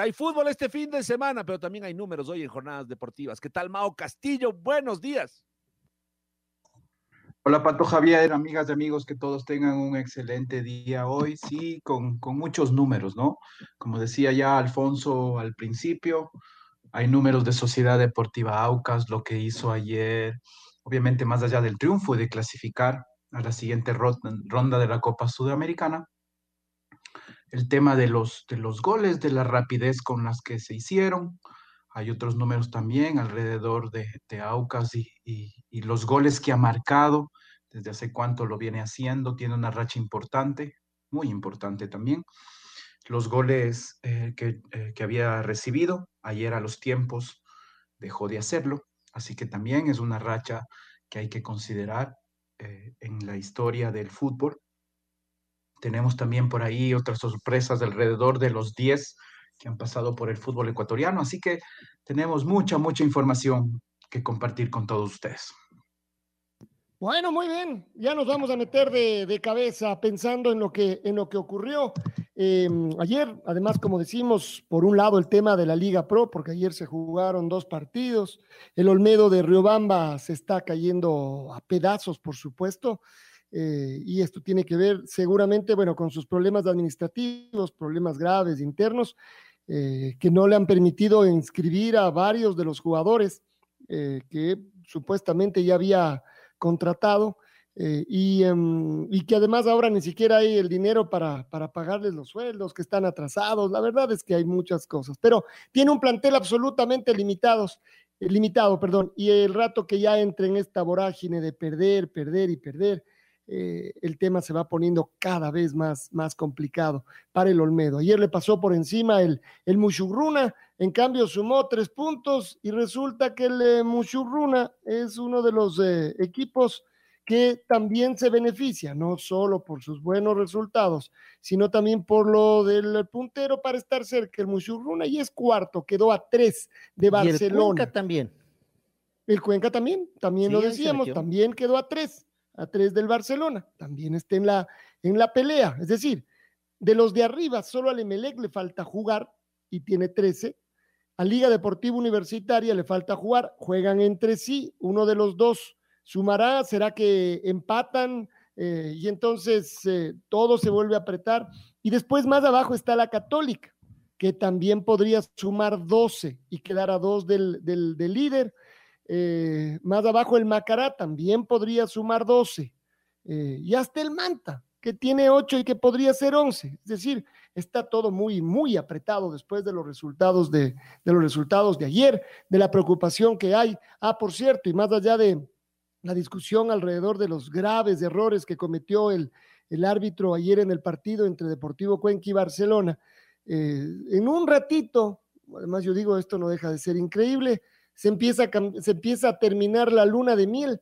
Hay fútbol este fin de semana, pero también hay números hoy en jornadas deportivas. ¿Qué tal, Mao Castillo? Buenos días. Hola, Pato Javier, amigas y amigos, que todos tengan un excelente día hoy. Sí, con, con muchos números, ¿no? Como decía ya Alfonso al principio, hay números de Sociedad Deportiva Aucas, lo que hizo ayer, obviamente más allá del triunfo y de clasificar a la siguiente ronda de la Copa Sudamericana el tema de los, de los goles, de la rapidez con las que se hicieron. Hay otros números también alrededor de, de Aucas y, y, los goles que ha marcado, desde hace cuánto lo viene haciendo, tiene una racha importante, muy importante también. Los goles eh, que, eh, que había recibido ayer a los tiempos dejó de hacerlo, así que también es una racha que hay que considerar eh, en la historia del fútbol. Tenemos también por ahí otras sorpresas alrededor de los 10 que han pasado por el fútbol ecuatoriano, así que tenemos mucha, mucha información que compartir con todos ustedes. Bueno, muy bien, ya nos vamos a meter de, cabeza pensando en lo que, en lo que ocurrió. Em, ayer, además, como decimos, por un lado el tema de la Liga Pro, porque ayer se jugaron dos partidos, el Olmedo de Riobamba se está cayendo a pedazos, por supuesto, eh, y esto tiene que ver seguramente, bueno, con sus problemas administrativos, problemas graves internos, eh, que no le han permitido inscribir a varios de los jugadores eh, que supuestamente ya había contratado y, em, y, que además ahora ni siquiera hay el dinero para, para pagarles los sueldos, que están atrasados. La verdad es que hay muchas cosas, pero tiene un plantel absolutamente limitados, limitado, perdón, y el rato que ya entre en esta vorágine de perder, perder y perder, eh, el tema se va poniendo cada vez más, más complicado para el Olmedo. Ayer le pasó por encima el, el Mushurruna, en cambio sumó tres puntos y resulta que el eh, Mushurruna es uno de los eh, equipos que también se beneficia, no solo por sus buenos resultados, sino también por lo del puntero para estar cerca. El Mushurruna y es cuarto, quedó a tres de Barcelona. el Cuenca también. El Cuenca también, también lo decíamos, también quedó a tres a tres del Barcelona, también está en la, en la pelea. Es decir, de los de arriba, solo al Emelec le falta jugar y tiene 13. A Liga Deportiva Universitaria le falta jugar, juegan entre sí, uno de los dos sumará, será que empatan eh, y entonces eh, todo se vuelve a apretar. Y después más abajo está la Católica, que también podría sumar 12 y quedar a dos del, del, del líder. Eh, más abajo el Macará también podría sumar 12. Eh, y hasta el Manta, que tiene 8 y que podría ser 11. Es decir, está todo muy, muy apretado después de los resultados de, los resultados de ayer, de la preocupación que hay. Ah, por cierto, y más allá de la discusión alrededor de los graves errores que cometió el, el árbitro ayer en el partido entre Deportivo Cuenca y Barcelona, eh, en un ratito, además yo digo, esto no deja de ser increíble, se empieza, a, se empieza a terminar la luna de miel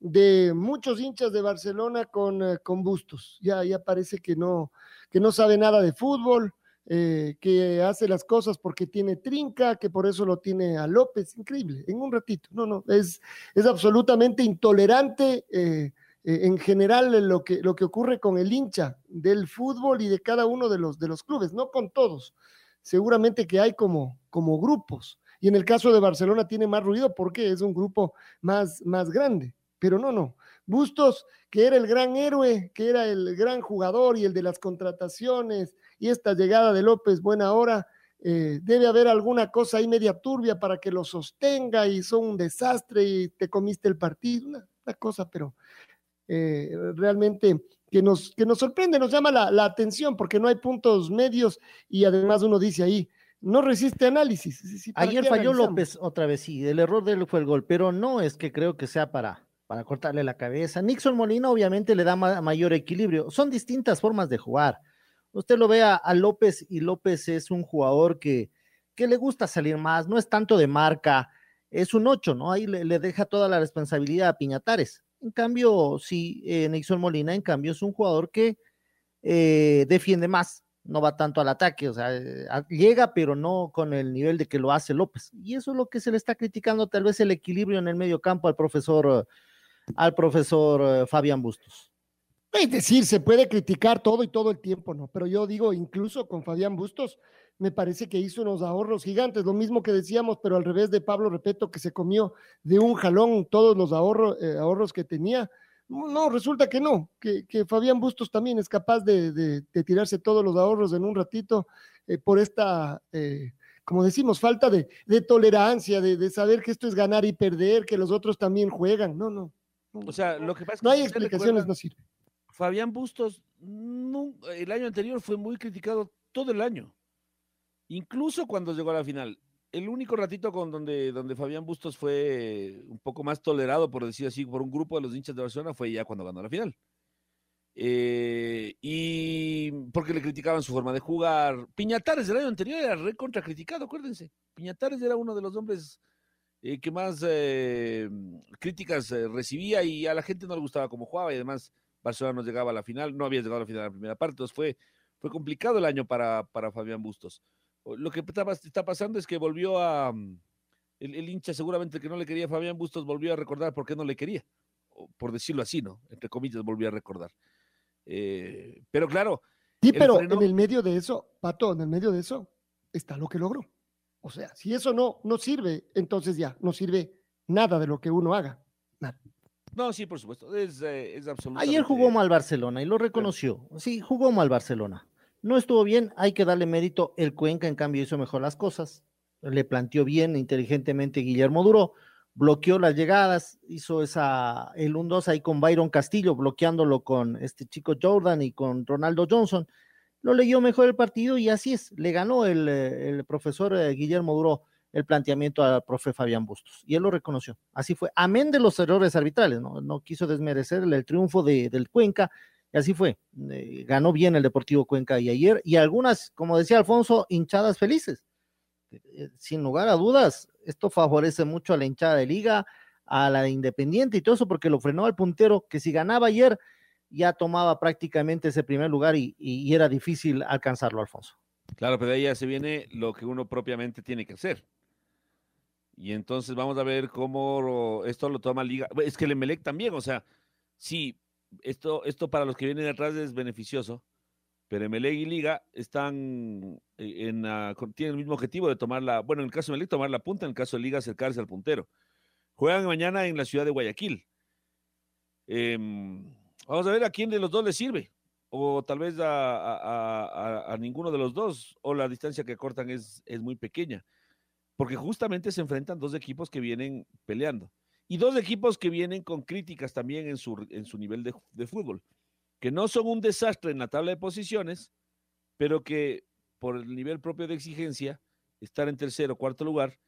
de muchos hinchas de Barcelona con, eh, con Bustos. Ya, ya parece que no, que no sabe nada de fútbol, eh, que hace las cosas porque tiene trinca, que por eso lo tiene a López. Increíble, en un ratito. No, no, es, es absolutamente intolerante. Eh, en general lo que, lo que ocurre con el hincha del fútbol y de cada uno de los, de los clubes, no con todos, seguramente que hay como, como grupos, y en el caso de Barcelona tiene más ruido porque es un grupo más, más grande. Pero no, no. Bustos, que era el gran héroe, que era el gran jugador y el de las contrataciones, y esta llegada de López, buena hora, eh, debe haber alguna cosa ahí media turbia para que lo sostenga y son un desastre y te comiste el partido, una, cosa, pero eh, realmente que nos, que nos sorprende, nos llama la, la, atención porque no hay puntos medios y además uno dice ahí, no resiste análisis. Ayer falló López otra vez, sí, el error de él fue el gol, pero no es que creo que sea para, para cortarle la cabeza. Nixon Molina obviamente le da mayor equilibrio. Son distintas formas de jugar. Usted lo ve a, López y López es un jugador que, que, le gusta salir más, no es tanto de marca, es un ocho, ¿no? Ahí le, deja toda la responsabilidad a Piñatares. En cambio, sí, eh, Nixon Molina, en cambio, es un jugador que eh, defiende más, no va tanto al ataque, o sea, eh, llega, pero no con el nivel de que lo hace López. Y eso es lo que se le está criticando, tal vez el equilibrio en el medio campo al profesor, al profesor eh, Fabián Bustos. Es decir, se puede criticar todo y todo el tiempo, ¿no? Pero yo digo, incluso con Fabián Bustos, me parece que hizo unos ahorros gigantes, lo mismo que decíamos, pero al revés de Pablo Repeto, que se comió de un jalón todos los ahorros, eh, ahorros que tenía no, resulta que no, que, Fabián Bustos también es capaz de, tirarse todos los ahorros en un ratito eh, por esta, eh, como decimos, falta de, tolerancia, de, saber que esto es ganar y perder, que los otros también juegan. No, no. O sea, lo que pasa es que no hay explicaciones, no sirve. Fabián Bustos el año anterior fue muy criticado todo el año, incluso cuando llegó a la final el único ratito con donde, donde Fabián Bustos fue un poco más tolerado, por decir así, por un grupo de los hinchas de Barcelona, fue ya cuando ganó la final. Eh, y porque le criticaban su forma de jugar. Piñatares del año anterior era recontra criticado, acuérdense. Piñatares era uno de los hombres eh, que más eh, críticas recibía y a la gente no le gustaba cómo jugaba y además Barcelona no llegaba a la final, no había llegado a la final la primera parte, entonces fue, fue complicado el año para, para Fabián Bustos. Lo que está, pasando es que volvió a. Mm, el, hincha, seguramente que no le quería a Fabián Bustos, volvió a recordar por qué no le quería. por decirlo así, ¿no? Entre comillas, volvió a recordar. Eh, pero claro. Sí, pero en el medio de eso, Pato, en el medio de eso está lo que logró. O sea, si eso no, no sirve, entonces ya no sirve nada de lo que uno haga. Nada. No, sí, por supuesto. Es, eh, es absolutamente. Ayer jugó mal Barcelona y lo reconoció. Sí, jugó mal Barcelona. No estuvo bien, hay que darle mérito. El Cuenca, en cambio, hizo mejor las cosas. Le planteó bien, inteligentemente Guillermo Duro, bloqueó las llegadas, hizo esa, el 1-2 ahí con Byron Castillo, bloqueándolo con este chico Jordan y con Ronaldo Johnson. Lo leyó mejor el partido y así es, le ganó el, el profesor eh, Guillermo Duro el planteamiento al profe Fabián Bustos y él lo reconoció. Así fue, amén de los errores arbitrales, no, no quiso desmerecer el, triunfo de, del Cuenca y así fue. Eh, ganó bien el Deportivo Cuenca y ayer, y algunas, como decía Alfonso, hinchadas felices. Eh, sin lugar a dudas, esto favorece mucho a la hinchada de liga, a la de Independiente y todo eso, porque lo frenó al puntero, que si ganaba ayer, ya tomaba prácticamente ese primer lugar y, era difícil alcanzarlo, Alfonso. Claro, pero ahí ya se viene lo que uno propiamente tiene que hacer. Y entonces vamos a ver cómo esto lo toma Liga. Es que el Emelec también, o sea, sí, esto, esto para los que vienen atrás es beneficioso, pero Emelec y Liga están eh, en, tienen el mismo objetivo de tomar la, bueno, en el caso de Emelec tomar la punta, en el caso de Liga acercarse al puntero. Juegan mañana en la ciudad de Guayaquil. Em, vamos a ver a quién de los dos le sirve, o tal vez a, ninguno de los dos, o la distancia que cortan es, es muy pequeña, porque justamente se enfrentan dos equipos que vienen peleando. Y dos equipos que vienen con críticas también en su, en su nivel de, fútbol, que no son un desastre en la tabla de posiciones, pero que por el nivel propio de exigencia, estar en tercero o cuarto lugar,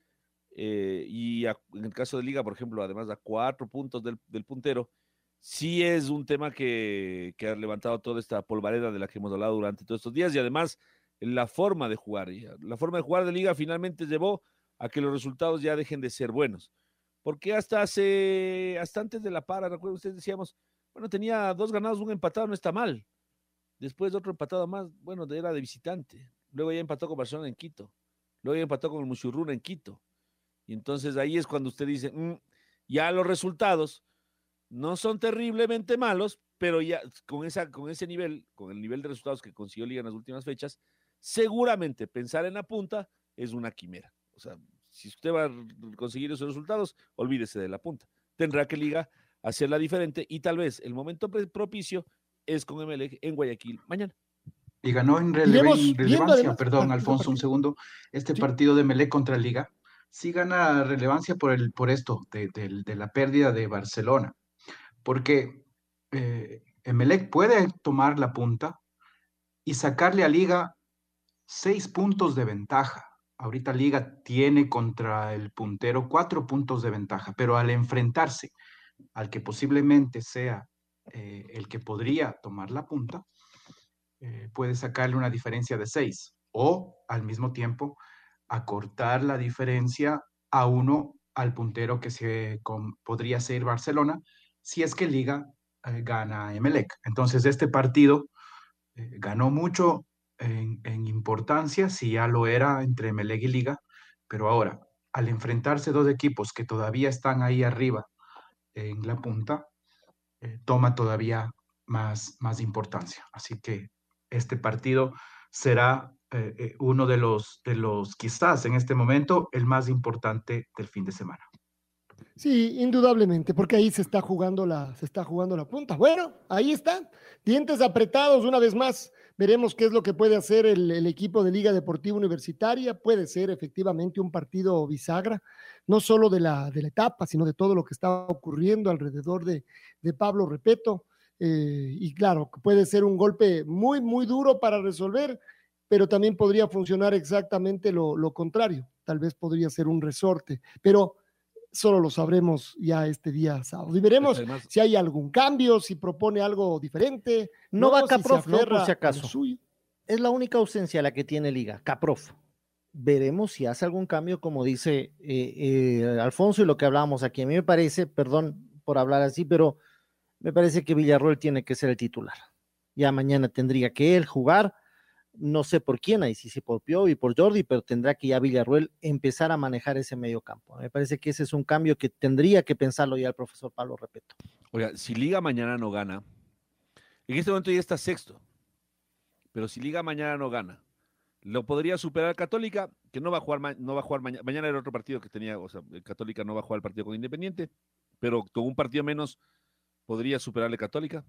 eh, y en el caso de Liga, por ejemplo, además a cuatro puntos del, puntero, sí es un tema que, que, ha levantado toda esta polvareda de la que hemos hablado durante todos estos días y además la forma de jugar. La forma de jugar de Liga finalmente llevó a que los resultados ya dejen de ser buenos porque hasta hace, hasta antes de la para, recuerdo ustedes decíamos, bueno, tenía dos ganados, un empatado, no está mal. Después otro empatado más, bueno, era de visitante. Luego ya empató con Barcelona en Quito. Luego ya empató con el Muchurruna en Quito. Y entonces ahí es cuando usted dice, mm, ya los resultados no son terriblemente malos, pero ya con, esa, con ese nivel, con el nivel de resultados que consiguió Liga en las últimas fechas, seguramente pensar en la punta es una quimera. O sea, si usted va a conseguir esos resultados, olvídese de la punta. Tendrá que Liga hacerla diferente y tal vez el momento propicio es con MLG en Guayaquil mañana. Y ganó en, relevancia, perdón, Alfonso, un segundo, este partido de Melec contra Liga. Sí gana relevancia por, el, por esto, de, la pérdida de Barcelona. Porque eh, Emelec puede tomar la punta y sacarle a Liga seis puntos de ventaja. Ahorita Liga tiene contra el puntero cuatro puntos de ventaja, pero al enfrentarse al que posiblemente sea eh, el que podría tomar la punta, eh, puede sacarle una diferencia de seis o al mismo tiempo acortar la diferencia a uno al puntero que se podría ser Barcelona si es que Liga eh, gana Emelec. Entonces este partido ganó mucho en, importancia, si ya lo era entre Meleg y Liga, pero ahora, al enfrentarse dos equipos que todavía están ahí arriba en la punta, eh, toma todavía más, más importancia. Así que este partido será eh, eh, uno de los, de los, quizás en este momento, el más importante del fin de semana. Sí, indudablemente, porque ahí se está jugando la, se está jugando la punta. Bueno, ahí está, dientes apretados una vez más. Veremos qué es lo que puede hacer el, equipo de Liga Deportiva Universitaria. Puede ser efectivamente un partido bisagra, no solo de la, de la etapa, sino de todo lo que está ocurriendo alrededor de, Pablo Repeto. Eh, y claro, puede ser un golpe muy, muy duro para resolver, pero también podría funcionar exactamente lo, lo contrario. Tal vez podría ser un resorte. Pero solo lo sabremos ya este día sábado. Y veremos si hay algún cambio, si propone algo diferente. No, va Caprof, no, por si acaso. Es la única ausencia la que tiene Liga, Caprof. Veremos si hace algún cambio, como dice eh, eh, Alfonso y lo que hablábamos aquí. A mí me parece, perdón por hablar así, pero me parece que Villarroel tiene que ser el titular. Ya mañana tendría que él jugar no sé por quién, ahí sí, sí por Pio y por Jordi, pero tendrá que ya Villarruel empezar a manejar ese medio campo. Me parece que ese es un cambio que tendría que pensarlo ya el profesor Pablo Repeto. Oiga, si Liga mañana no gana, en este momento ya está sexto, pero si Liga mañana no gana, lo podría superar Católica, que no va a jugar, no va a jugar mañana. Mañana era otro partido que tenía, o sea, Católica no va a jugar el partido con Independiente, pero con un partido menos podría superarle Católica.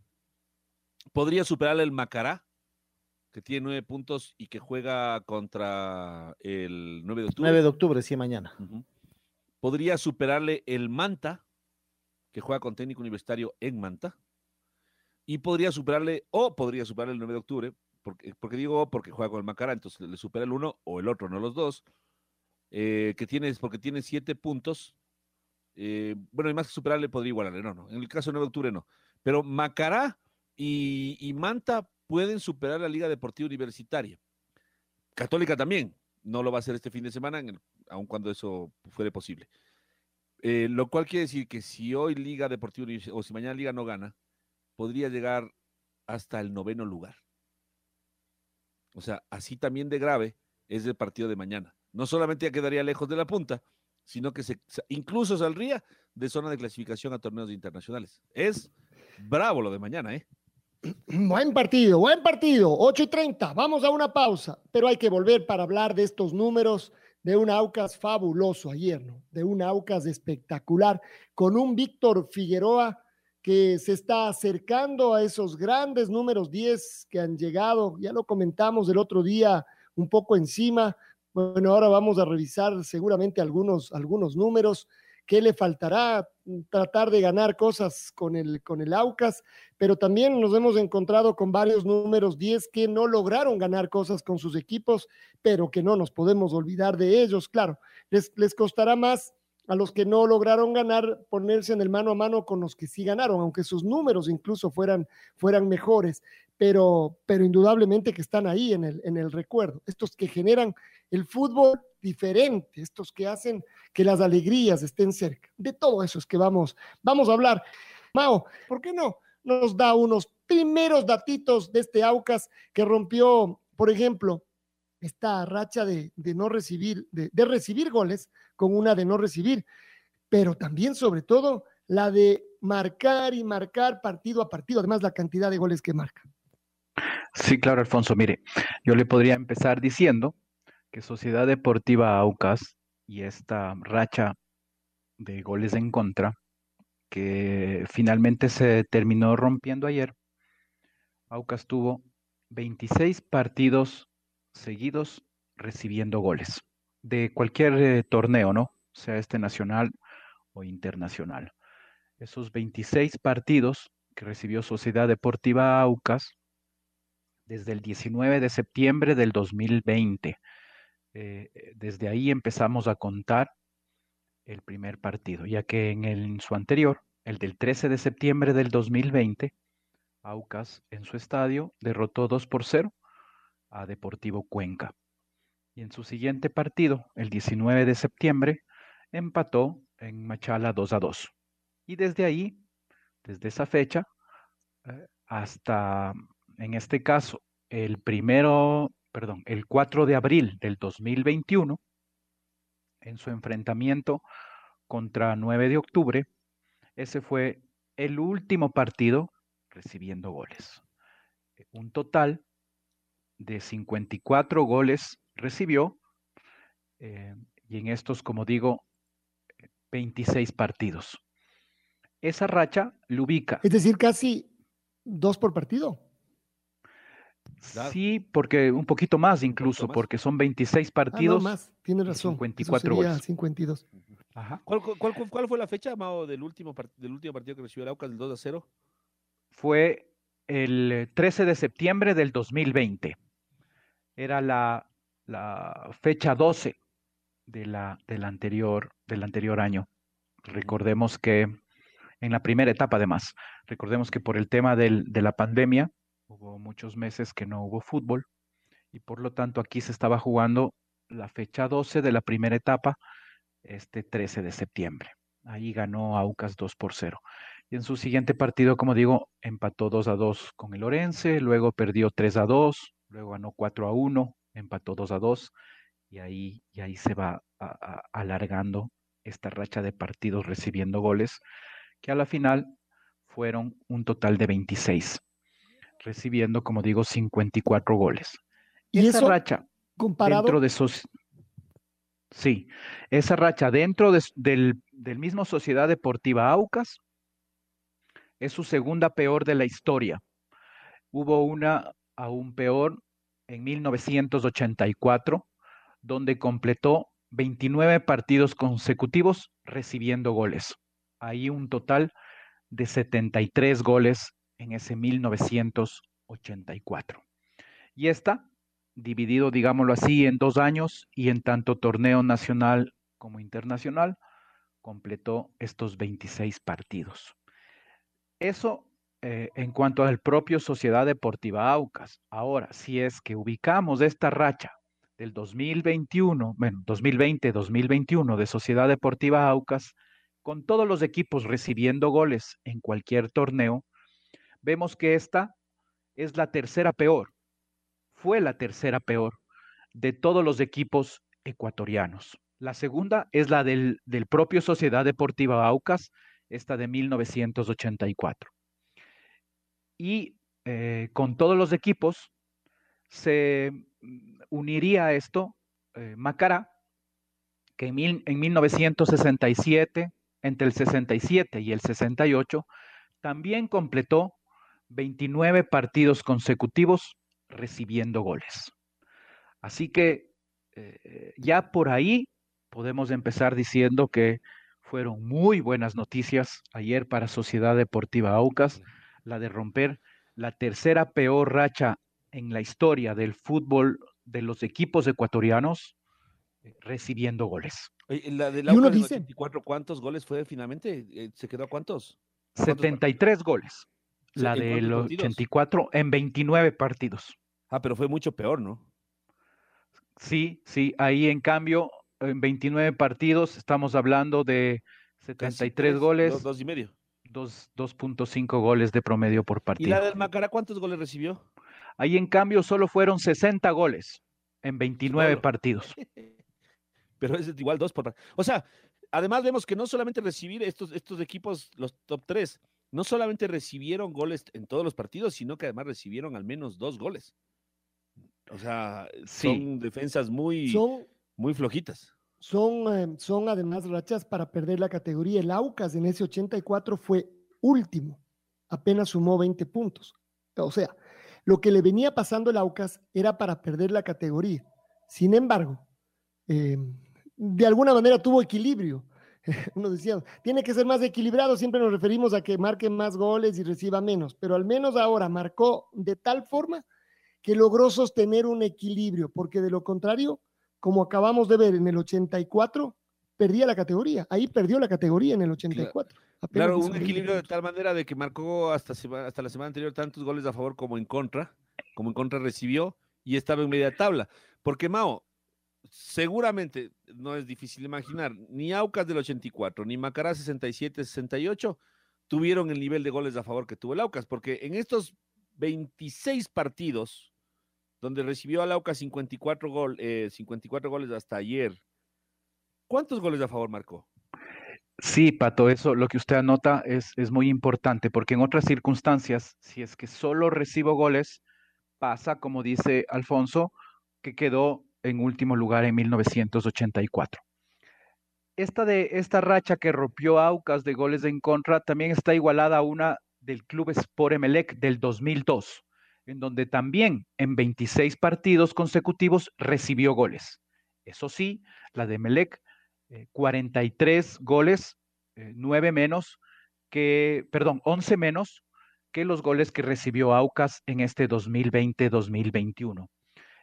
Podría superarle el Macará, que tiene nueve puntos y que juega contra el 9 de octubre. 9 de octubre, sí, mañana. Podría superarle el Manta, que juega con técnico universitario en Manta. Y podría superarle, o podría superarle el 9 de octubre, porque, porque digo porque juega con el Macará, entonces le supera el uno o el otro, no los dos. Eh, que tiene, porque tiene siete puntos. Eh, bueno, y más que superarle podría igualarle, no, no. En el caso del 9 de octubre no. Pero Macará y, y Manta pueden superar la Liga Deportiva Universitaria. Católica también, no lo va a hacer este fin de semana, aun cuando eso fuere posible. Eh, lo cual quiere decir que si hoy Liga Deportiva o si mañana Liga no gana, podría llegar hasta el noveno lugar. O sea, así también de grave es el partido de mañana. No solamente ya quedaría lejos de la punta, sino que se, incluso saldría de zona de clasificación a torneos internacionales. Es bravo lo de mañana, ¿eh? Buen partido, buen partido. 8 y 30. Vamos a una pausa, pero hay que volver para hablar de estos números de un Aucas fabuloso ayer, ¿no? De un Aucas espectacular, con un Víctor Figueroa que se está acercando a esos grandes números 10 que han llegado. Ya lo comentamos el otro día un poco encima. Bueno, ahora vamos a revisar seguramente algunos, algunos números. ¿Qué le faltará? Tratar de ganar cosas con el, con el Aucas, pero también nos hemos encontrado con varios números 10 que no lograron ganar cosas con sus equipos, pero que no nos podemos olvidar de ellos. Claro, les, les costará más a los que no lograron ganar ponerse en el mano a mano con los que sí ganaron, aunque sus números incluso fueran, fueran mejores, pero, pero indudablemente que están ahí en el, en el recuerdo. Estos que generan el fútbol diferente, estos que hacen que las alegrías estén cerca. De todo eso es que vamos, vamos a hablar. Mao, ¿por qué no nos da unos primeros datitos de este Aucas que rompió, por ejemplo, esta racha de, no recibir, de, de recibir goles con una de no recibir, pero también sobre todo la de marcar y marcar partido a partido, además la cantidad de goles que marca. Sí, claro, Alfonso. Mire, yo le podría empezar diciendo que Sociedad Deportiva Aucas y esta racha de goles en contra que finalmente se terminó rompiendo ayer, Aucas tuvo 26 partidos seguidos recibiendo goles de cualquier eh, torneo, ¿no? Sea este nacional o internacional. Esos 26 partidos que recibió Sociedad Deportiva Aucas desde el 19 de septiembre del 2020. Eh, eh, desde ahí empezamos a contar el primer partido, ya que en, el, su anterior, el del 13 de septiembre del 2020, Aucas en su estadio derrotó 2 por 0 a Deportivo Cuenca. Y en su siguiente partido, el 19 de septiembre, empató en Machala 2 a 2. Y desde ahí, desde esa fecha, eh, hasta, en este caso, el primero, perdón, el 4 de abril del 2021, en su enfrentamiento contra 9 de octubre, ese fue el último partido recibiendo goles. Un total de 54 goles recibió eh, y en estos, como digo, 26 partidos. Esa racha lo ubica. Es decir, casi dos por partido. Sí, porque un poquito más incluso, porque son 26 ah, partidos. más, tiene razón. 54 goles. 52. ¿Cuál, cuál, cuál, fue la fecha, Mao, del último, del último partido que recibió el Aucas del 2 a 0? Fue el 13 de septiembre del 2020. Era la, la fecha 12 de la, del, anterior, del anterior año. Recordemos que en la primera etapa, además, recordemos que por el tema del, de la pandemia, hubo muchos meses que no hubo fútbol y por lo tanto aquí se estaba jugando la fecha 12 de la primera etapa, este 13 de septiembre. Ahí ganó Aucas 2 por 0. Y en su siguiente partido, como digo, empató 2 a 2 con el Orense, luego perdió 3 a 2, luego ganó 4 a 1, empató 2 a 2 y ahí, y ahí se va alargando esta racha de partidos recibiendo goles, que a la final fueron un total de 26, recibiendo, como digo, 54 goles. Y esa racha comparado dentro de esos Sí, esa racha dentro del, del mismo Sociedad Deportiva Aucas es su segunda peor de la historia. Hubo una aún peor en 1984, donde completó 29 partidos consecutivos recibiendo goles. Ahí un total de 73 goles en ese 1984. Y esta, dividido, digámoslo así, en dos años y en tanto torneo nacional como internacional, completó estos 26 partidos. Eso eh, en cuanto al propio Sociedad Deportiva Aucas. Ahora, si es que ubicamos esta racha del 2021, bueno, 2020-2021 de Sociedad Deportiva Aucas, con todos los equipos recibiendo goles en cualquier torneo, vemos que esta es la tercera peor, fue la tercera peor de todos los equipos ecuatorianos. La segunda es la del, del propio Sociedad Deportiva Aucas, esta de 1984 y eh, con todos los equipos se mm, uniría a esto eh, Macará, que en, en 1967, entre el 67 y el 68, también completó 29 partidos consecutivos recibiendo goles. Así que eh, ya por ahí podemos empezar diciendo que fueron muy buenas noticias ayer para Sociedad Deportiva Aucas la de romper la tercera peor racha en la historia del fútbol de los equipos ecuatorianos eh, recibiendo goles. La de la 84, ¿cuántos goles fue finalmente? Eh, ¿Se quedó a cuántos? 73 goles. La del 84 en 29 partidos. Ah, pero fue mucho peor, ¿no? Sí, sí. Ahí en cambio, en 29 partidos, estamos hablando de 73 goles. dos y medio. 2.5 goles de promedio por partido. ¿Y la del Macará cuántos goles recibió? Ahí en cambio solo fueron 60 goles en 29 partidos. Pero es igual dos por O sea, además vemos que no solamente recibir estos, estos equipos, los top 3, no solamente recibieron goles en todos los partidos, sino que además recibieron al menos dos goles. O sea, son defensas muy, muy flojitas. Son, eh, son además rachas para perder la categoría. El Aucas en ese 84 fue último, apenas sumó 20 puntos. O sea, lo que le venía pasando el Aucas era para perder la categoría. Sin embargo, eh, de alguna manera tuvo equilibrio. Uno decía, tiene que ser más equilibrado, siempre nos referimos a que marque más goles y reciba menos, pero al menos ahora marcó de tal forma que logró sostener un equilibrio, porque de lo contrario, como acabamos de ver en el 84, perdía la categoría. Ahí perdió la categoría en el 84. Claro, un equilibrio de tal manera de que marcó hasta, hasta la semana anterior tantos goles a favor como en contra, como en contra recibió y estaba en media tabla. Porque Mao, seguramente no es difícil imaginar, ni Aucas del 84, ni Macará 67-68 tuvieron el nivel de goles a favor que tuvo el Aucas, porque en estos 26 partidos donde recibió al Aucas 54, gol, 54 eh, goles hasta ayer, ¿cuántos goles a favor marcó? Sí, Pato, eso lo que usted anota es, es muy importante, porque en otras circunstancias, si es que solo recibo goles, pasa, como dice Alfonso, que quedó en último lugar en 1984. Esta, de, esta racha que rompió Aucas de goles en contra también está igualada a una del Club Sport Emelec del 2002, en donde también en 26 partidos consecutivos recibió goles. Eso sí, la de Emelec, 43 eh, goles, 9 eh, menos que, perdón, 11 menos que los goles que recibió Aucas en este 2020-2021.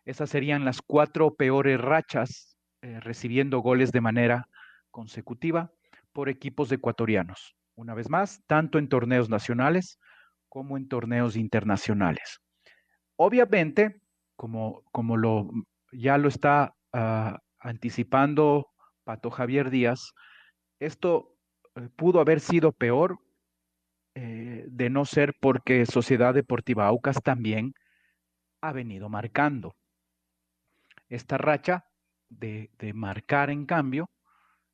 Esas serían las cuatro peores rachas eh, recibiendo goles de manera consecutiva por equipos ecuatorianos. Una vez más, tanto en torneos nacionales como en torneos internacionales. Obviamente, como, como lo, ya lo está ah, anticipando Pato Javier Díaz, esto eh, pudo haber sido peor eh, de no ser porque Sociedad Deportiva Aucas también ha venido marcando esta racha de, marcar en cambio,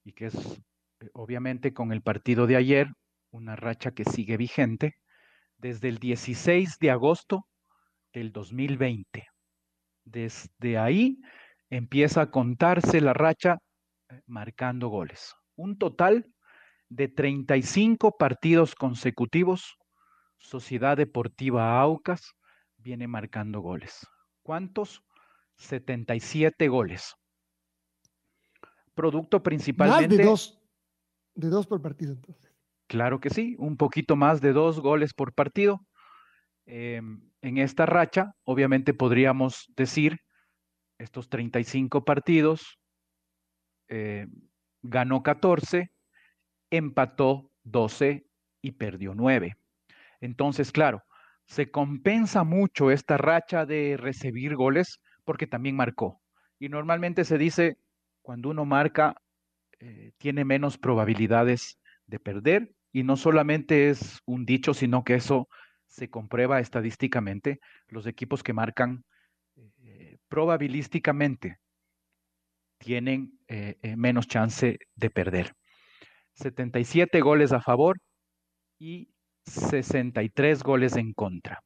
y que es eh, obviamente con el partido de ayer, una racha que sigue vigente, desde el 16 de agosto del 2020. Desde ahí empieza a contarse la racha eh, marcando goles. Un total de 35 partidos consecutivos, Sociedad Deportiva Aucas viene marcando goles. ¿Cuántos? 77 goles. Producto principalmente. Más de dos, de dos por partido, entonces. Claro que sí, un poquito más de dos goles por partido. Em, en esta racha, obviamente podríamos decir, estos 35 partidos, eh, ganó 14, empató 12 y perdió 9. Entonces, claro, se compensa mucho esta racha de recibir goles porque también marcó. Y normalmente se dice, cuando uno marca, eh, tiene menos probabilidades de perder. Y no solamente es un dicho, sino que eso se comprueba estadísticamente. Los equipos que marcan eh, probabilísticamente tienen eh, menos chance de perder. 77 goles a favor y 63 goles en contra.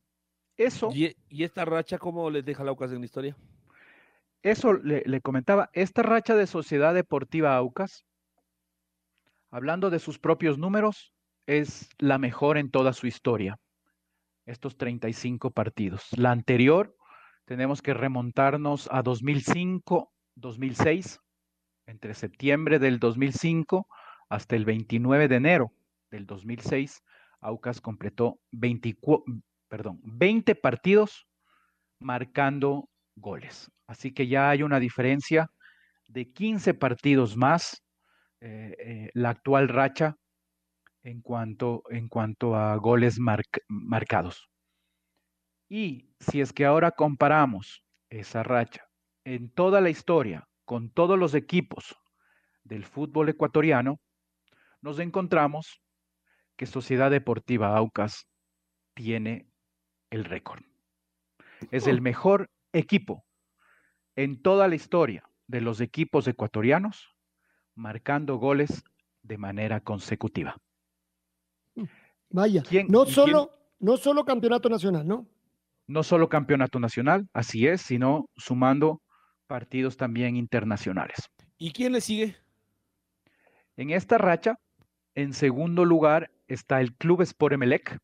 Eso. ¿Y, esta racha cómo les deja la Aucas en la historia? Eso le, comentaba. Esta racha de Sociedad Deportiva Aucas, hablando de sus propios números, es la mejor en toda su historia. Estos 35 partidos. La anterior, tenemos que remontarnos a 2005, 2006, entre septiembre del 2005 hasta el 29 de enero del 2006, Aucas completó 24, perdón, 20 partidos marcando goles. Así que ya hay una diferencia de 15 partidos más eh, eh, la actual racha en cuanto, en cuanto a goles marcados. Y si es que ahora comparamos esa racha en toda la historia con todos los equipos del fútbol ecuatoriano, nos encontramos que Sociedad Deportiva Aucas tiene el récord. Es el mejor equipo en toda la historia de los equipos ecuatorianos marcando goles de manera consecutiva. Vaya, no, solo, no solo campeonato nacional, ¿no? No solo campeonato nacional, así es, sino sumando partidos también internacionales. ¿Y quién le sigue? En esta racha, en segundo lugar está el Club Sport Emelec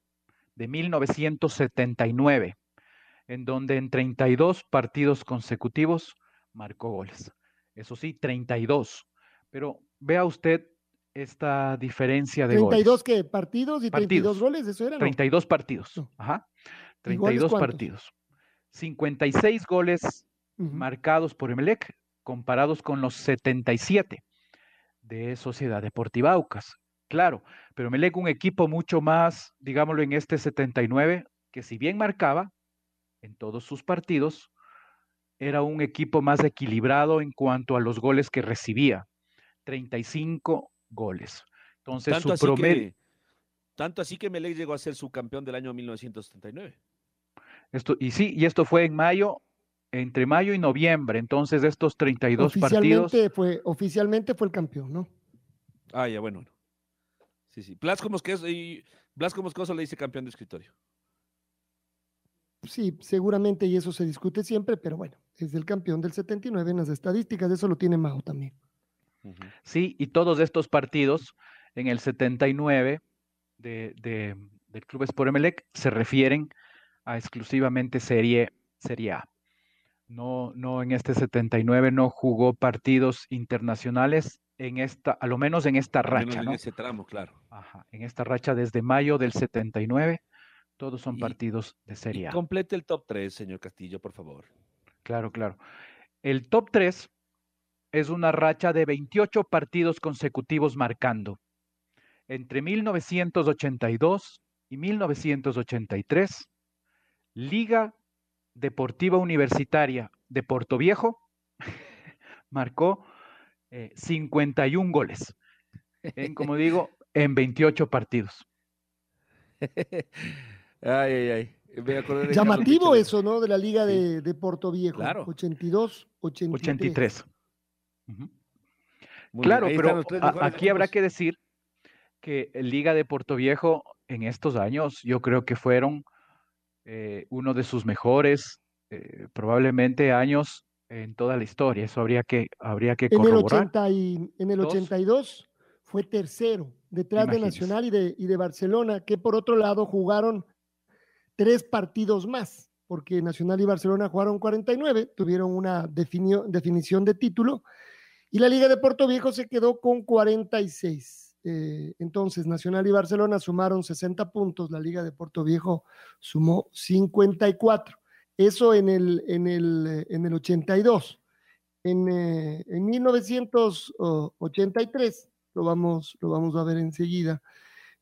de 1979. en donde en 32 partidos consecutivos marcó goles. Eso sí, 32. Pero vea usted esta diferencia de 32 goles. qué? ¿Partidos y 32 goles? ¿Eso era? 32 partidos. Ajá. 32 partidos. 56 goles marcados por Emelec comparados con los 77 de Sociedad Deportiva Aucas. Claro, pero Emelec un equipo mucho más, digámoslo en este 79, que si bien marcaba en todos sus partidos, era un equipo más equilibrado en cuanto a los goles que recibía. 35 goles. Entonces, su promedio. tanto así que Melec llegó a ser su campeón del año 1979. Esto, y sí, y esto fue en mayo, entre mayo y noviembre. Entonces, estos 32 oficialmente partidos. Fue, oficialmente fue el campeón, ¿no? Ah, ya, bueno. Sí, sí. Blasco Moscoso, y Blasco Moscoso le dice campeón de escritorio. Sí, seguramente, y eso se discute siempre, pero bueno, es el campeón del 79 en las estadísticas, eso lo tiene Mao también. Sí, y todos estos partidos en el 79 de, de, del Club Sport Emelec se refieren a exclusivamente Serie, serie A. No, no en este 79 no jugó partidos internacionales en esta, a lo menos en esta racha. En ese tramo, claro. Ajá, en esta racha desde mayo del 79, todos son partidos de Serie A. Complete el top 3, señor Castillo, por favor. Claro, claro. El top 3 es una racha de 28 partidos consecutivos marcando. Entre 1982 y 1983, Liga Deportiva Universitaria de Puerto Viejo marcó 51 eh, goles, en, como digo, en 28 partidos. ay, ay, ay. Llamativo eso, ¿no? De la Liga de, de Puerto Viejo. Claro. 82, 83. 83. Claro, pero aquí habrá que decir que Liga de Puerto Viejo en estos años yo creo que fueron eh, uno de sus mejores, eh, probablemente años en toda la historia. Eso habría que, habría que corroborar. En el, y, en el 82 fue tercero, detrás de Nacional y de, y de Barcelona, que por otro lado jugaron tres partidos más, porque Nacional y Barcelona jugaron 49, tuvieron una definición de título y la Liga de Puerto Viejo se quedó con 46. Eh, entonces, Nacional y Barcelona sumaron 60 puntos, la Liga de Puerto Viejo sumó 54. Eso en el, en el, en el 82. En, eh, en 1983, lo vamos, lo vamos a ver enseguida,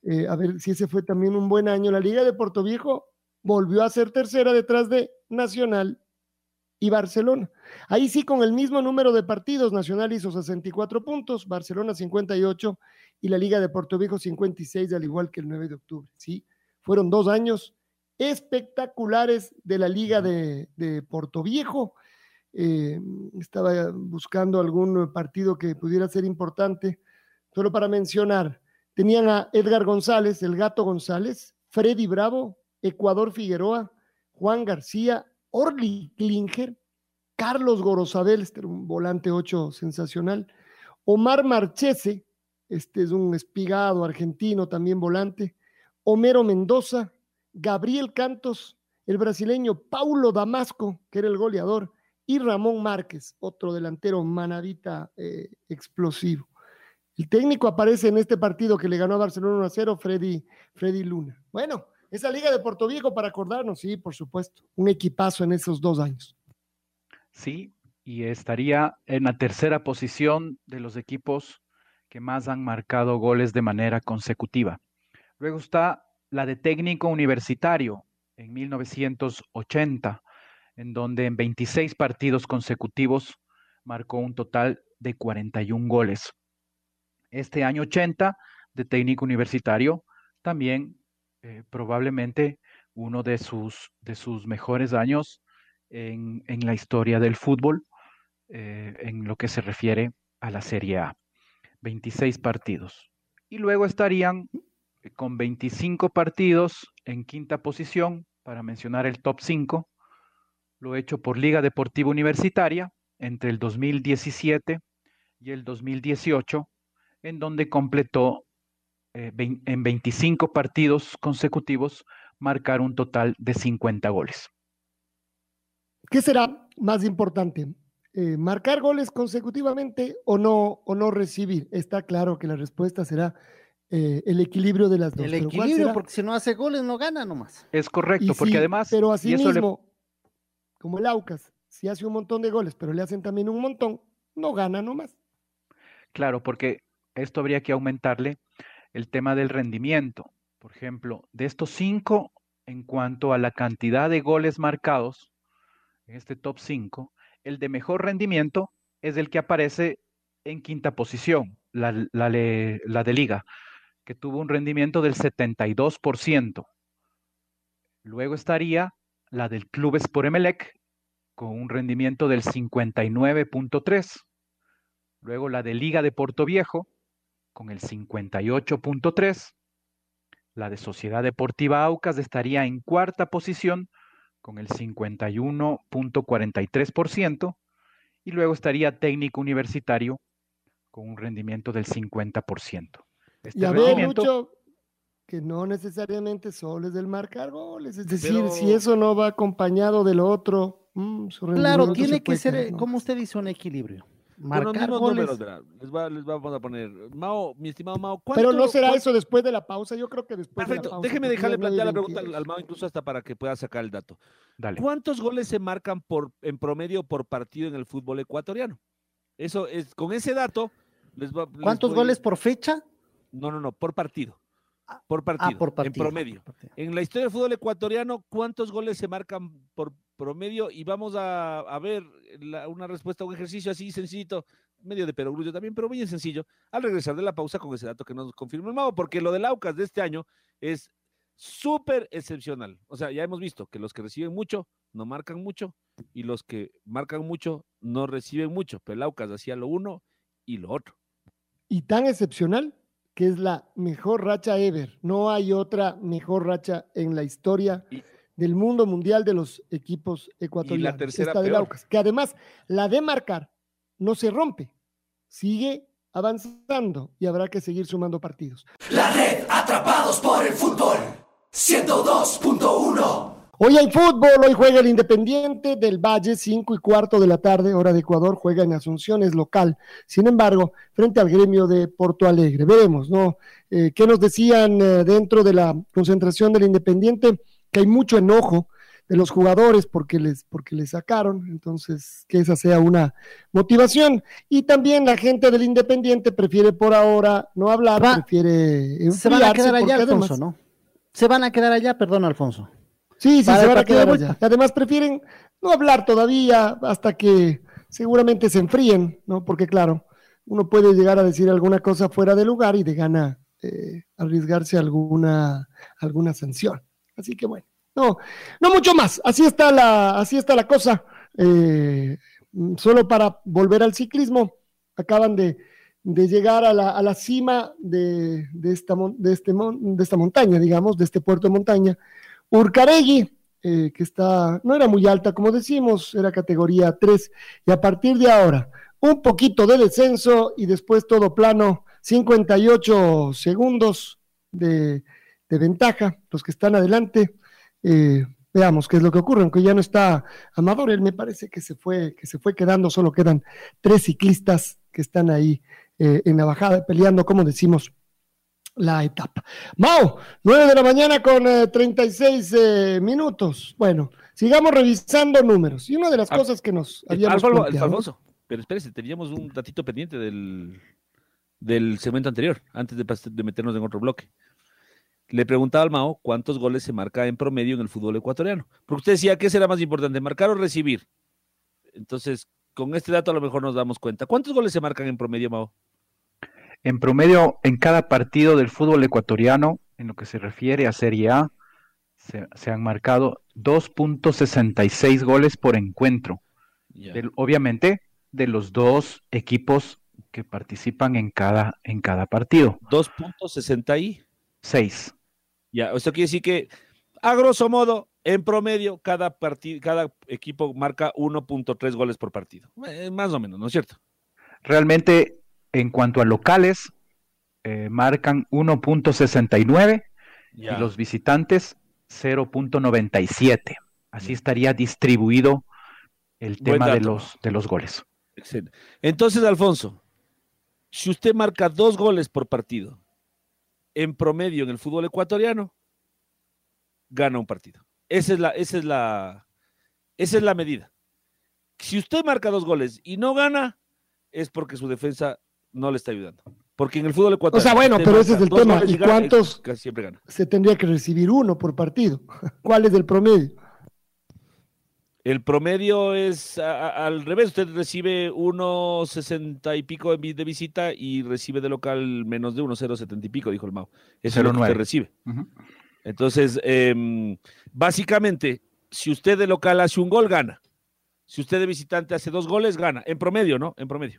eh, a ver si ese fue también un buen año. La Liga de Puerto Viejo volvió a ser tercera detrás de Nacional y Barcelona. Ahí sí, con el mismo número de partidos, Nacional hizo 64 puntos, Barcelona 58 y la Liga de Puerto Viejo 56, al igual que el 9 de octubre. Sí, fueron dos años espectaculares de la Liga de, de Puerto Viejo. Eh, estaba buscando algún partido que pudiera ser importante, solo para mencionar. Tenían a Edgar González, el gato González, Freddy Bravo, Ecuador Figueroa, Juan García, Orly Klinger, Carlos Gorosabel, este un volante 8 sensacional, Omar Marchese, este es un espigado argentino, también volante, Homero Mendoza, Gabriel Cantos, el brasileño Paulo Damasco, que era el goleador, y Ramón Márquez, otro delantero manadita eh, explosivo. El técnico aparece en este partido que le ganó a Barcelona 1 a 0, Freddy, Freddy Luna. Bueno, esa Liga de Puerto Viejo, para acordarnos, sí, por supuesto. Un equipazo en esos dos años. Sí, y estaría en la tercera posición de los equipos que más han marcado goles de manera consecutiva. Luego está la de técnico universitario en 1980, en donde en 26 partidos consecutivos marcó un total de 41 goles. Este año 80 de técnico universitario también eh, probablemente uno de sus, de sus mejores años en, la historia del fútbol eh, en lo que se refiere a la Serie A. 26 partidos. Y luego estarían con 25 partidos en quinta posición, para mencionar el top 5, lo hecho por Liga Deportiva Universitaria entre el 2017 y el 2018, en donde completó eh, en 25 partidos consecutivos marcar un total de 50 goles. ¿Qué será más importante? Eh, ¿Marcar goles consecutivamente o no, o no recibir? Está claro que la respuesta será eh, el equilibrio de las dos. El equilibrio, porque si no hace goles no gana nomás. Es correcto, porque además... Pero así mismo, como el Aucas, si hace un montón de goles, pero le hacen también un montón, no gana nomás. Claro, porque esto habría que aumentarle el tema del rendimiento. Por ejemplo, de estos cinco, en cuanto a la cantidad de goles marcados, en este top 5, el de mejor rendimiento es el que aparece en quinta posición, la, la de liga que tuvo un rendimiento del 72%. Luego estaría la del Club Sport Emelec con un rendimiento del 59.3. Luego la de Liga de Puerto Viejo con el 58.3. La de Sociedad Deportiva Aucas estaría en cuarta posición con el 51.43%. Y luego estaría Técnico Universitario con un rendimiento del 50%. Este y a ver, mucho que no necesariamente solo es del marcar goles, es decir, si eso no va acompañado del otro, mm, claro, tiene que ser, como usted dice, un equilibrio. Marcar goles. les, vamos a poner, Mao, mi estimado Mao, Pero no será eso después de la pausa, yo creo que después Perfecto, de la pausa. déjeme dejarle plantear la pregunta al, Mao incluso hasta para que pueda sacar el dato. Dale. ¿Cuántos goles se marcan por, en promedio por partido en el fútbol ecuatoriano? Eso es, con ese dato, les va, ¿Cuántos goles por fecha? No, no, no, por partido. Ah, por partido, en promedio. En la historia del fútbol ecuatoriano, ¿cuántos goles se marcan por promedio? Y vamos a, ver una respuesta a un ejercicio así sencillito, medio de perogrullo también, pero bien sencillo, al regresar de la pausa con ese dato que nos confirma el Mago, porque lo del Aucas de este año es súper excepcional. O sea, ya hemos visto que los que reciben mucho no marcan mucho y los que marcan mucho no reciben mucho, pero el Aucas hacía lo uno y lo otro. ¿Y tan excepcional? Que es la mejor racha ever. No hay otra mejor racha en la historia del mundo mundial de los equipos ecuatorianos. Y la tercera que además la de marcar no se rompe, sigue avanzando y habrá que seguir sumando partidos. La red atrapados por el fútbol 102.1 Hoy hay fútbol, hoy juega el Independiente del Valle, 5 y cuarto de la tarde, hora de Ecuador, juega en Asunción, es local. Sin embargo, frente al gremio de Porto Alegre. Veremos, ¿no? Eh, ¿Qué nos decían eh, dentro de la concentración del Independiente? Que hay mucho enojo de los jugadores porque les, porque les sacaron, entonces que esa sea una motivación. Y también la gente del Independiente prefiere por ahora no hablar, prefiere Se van a quedar allá, Alfonso, ¿no? Se van a quedar allá, perdón, Alfonso. Sí, sí, se van a quedar allá. Además, prefieren no hablar todavía hasta que seguramente se enfríen, ¿no? Porque, claro, uno puede llegar a decir alguna cosa fuera de lugar y de gana eh, arriesgarse alguna, alguna sanción. Así que, bueno, no, no mucho más. Así está la, así está la cosa. Eh, solo para volver al ciclismo, acaban de, llegar a la, a la cima de, de, esta, de, este, de esta montaña, digamos, de este puerto de montaña Urcaregui, eh, que está, no era muy alta, como decimos, era categoría 3, y a partir de ahora, un poquito de descenso y después todo plano, 58 segundos de, ventaja, los que están adelante. Eh, veamos qué es lo que ocurre, aunque ya no está Amador, él me parece que se fue, que se fue quedando, solo quedan tres ciclistas que están ahí eh, en la bajada peleando, como decimos, la etapa. Mau, 9 de la mañana con 36 eh, minutos. Bueno, sigamos revisando números. Y una de las ah, cosas que nos eh, habíamos Alfonso, pero espérese, teníamos un datito pendiente del, del segmento anterior, antes de, meternos en otro bloque. Le preguntaba al Mao cuántos goles se marca en promedio en el fútbol ecuatoriano. Porque usted decía, ¿qué será más importante, marcar o recibir? Entonces, con este dato a lo mejor nos damos cuenta. ¿Cuántos goles se marcan en promedio, Mao? En promedio, en cada partido del fútbol ecuatoriano, en lo que se refiere a Serie A, se, han marcado 2.66 goles por encuentro. obviamente, de los dos equipos que participan en cada, en cada partido. 2.66. Ya, esto quiere decir que, a grosso modo, en promedio, cada, cada equipo marca 1.3 goles por partido. Eh, más o menos, ¿no es cierto? Realmente en cuanto a locales, eh, marcan 1.69 y los visitantes 0.97. Así estaría distribuido el tema de los, de los goles. Excelente. Entonces, Alfonso, si usted marca dos goles por partido, en promedio en el fútbol ecuatoriano, gana un partido. Esa es la, esa es la, esa es la medida. Si usted marca dos goles y no gana, es porque su defensa no le está ayudando. Porque en el fútbol ecuatoriano. O sea, bueno, pero ese es el tema. ¿Y cuántos casi siempre gana? se tendría que recibir uno por partido? ¿Cuál es el promedio? El promedio es al revés, usted recibe 1.60 y pico de visita y recibe de local menos de 1.070 y pico, dijo el Mau. Eso es lo que usted recibe. Entonces, em, básicamente, si usted de local hace un gol, gana. Si usted de visitante hace dos goles, gana. En promedio, ¿no? En promedio.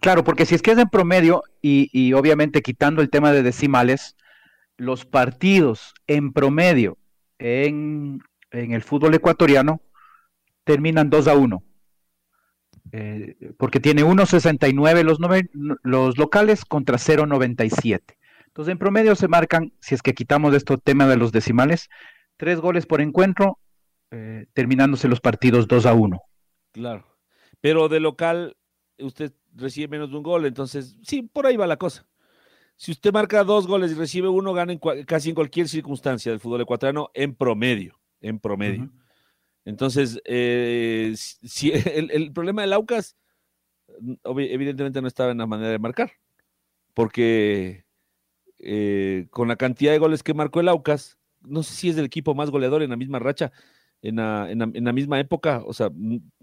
Claro, porque si es que es en promedio y, obviamente quitando el tema de decimales, los partidos en promedio en, el fútbol ecuatoriano terminan 2 a 1. Eh, porque tiene 1.69 los, los locales contra 0.97. Entonces, en promedio se marcan, si es que quitamos esto tema de los decimales, tres goles por encuentro, eh, terminándose los partidos 2 a 1. Claro. Pero de local, usted recibe menos de un gol. Entonces, sí, por ahí va la cosa. Si usted marca dos goles y recibe uno, gana en casi en cualquier circunstancia del fútbol ecuatoriano en promedio, en promedio. Entonces, eh, si el, problema del Aucas, evidentemente no estaba en la manera de marcar, porque eh, con la cantidad de goles que marcó el Aucas, no sé si es el equipo más goleador en la misma racha, en la, misma época, o sea,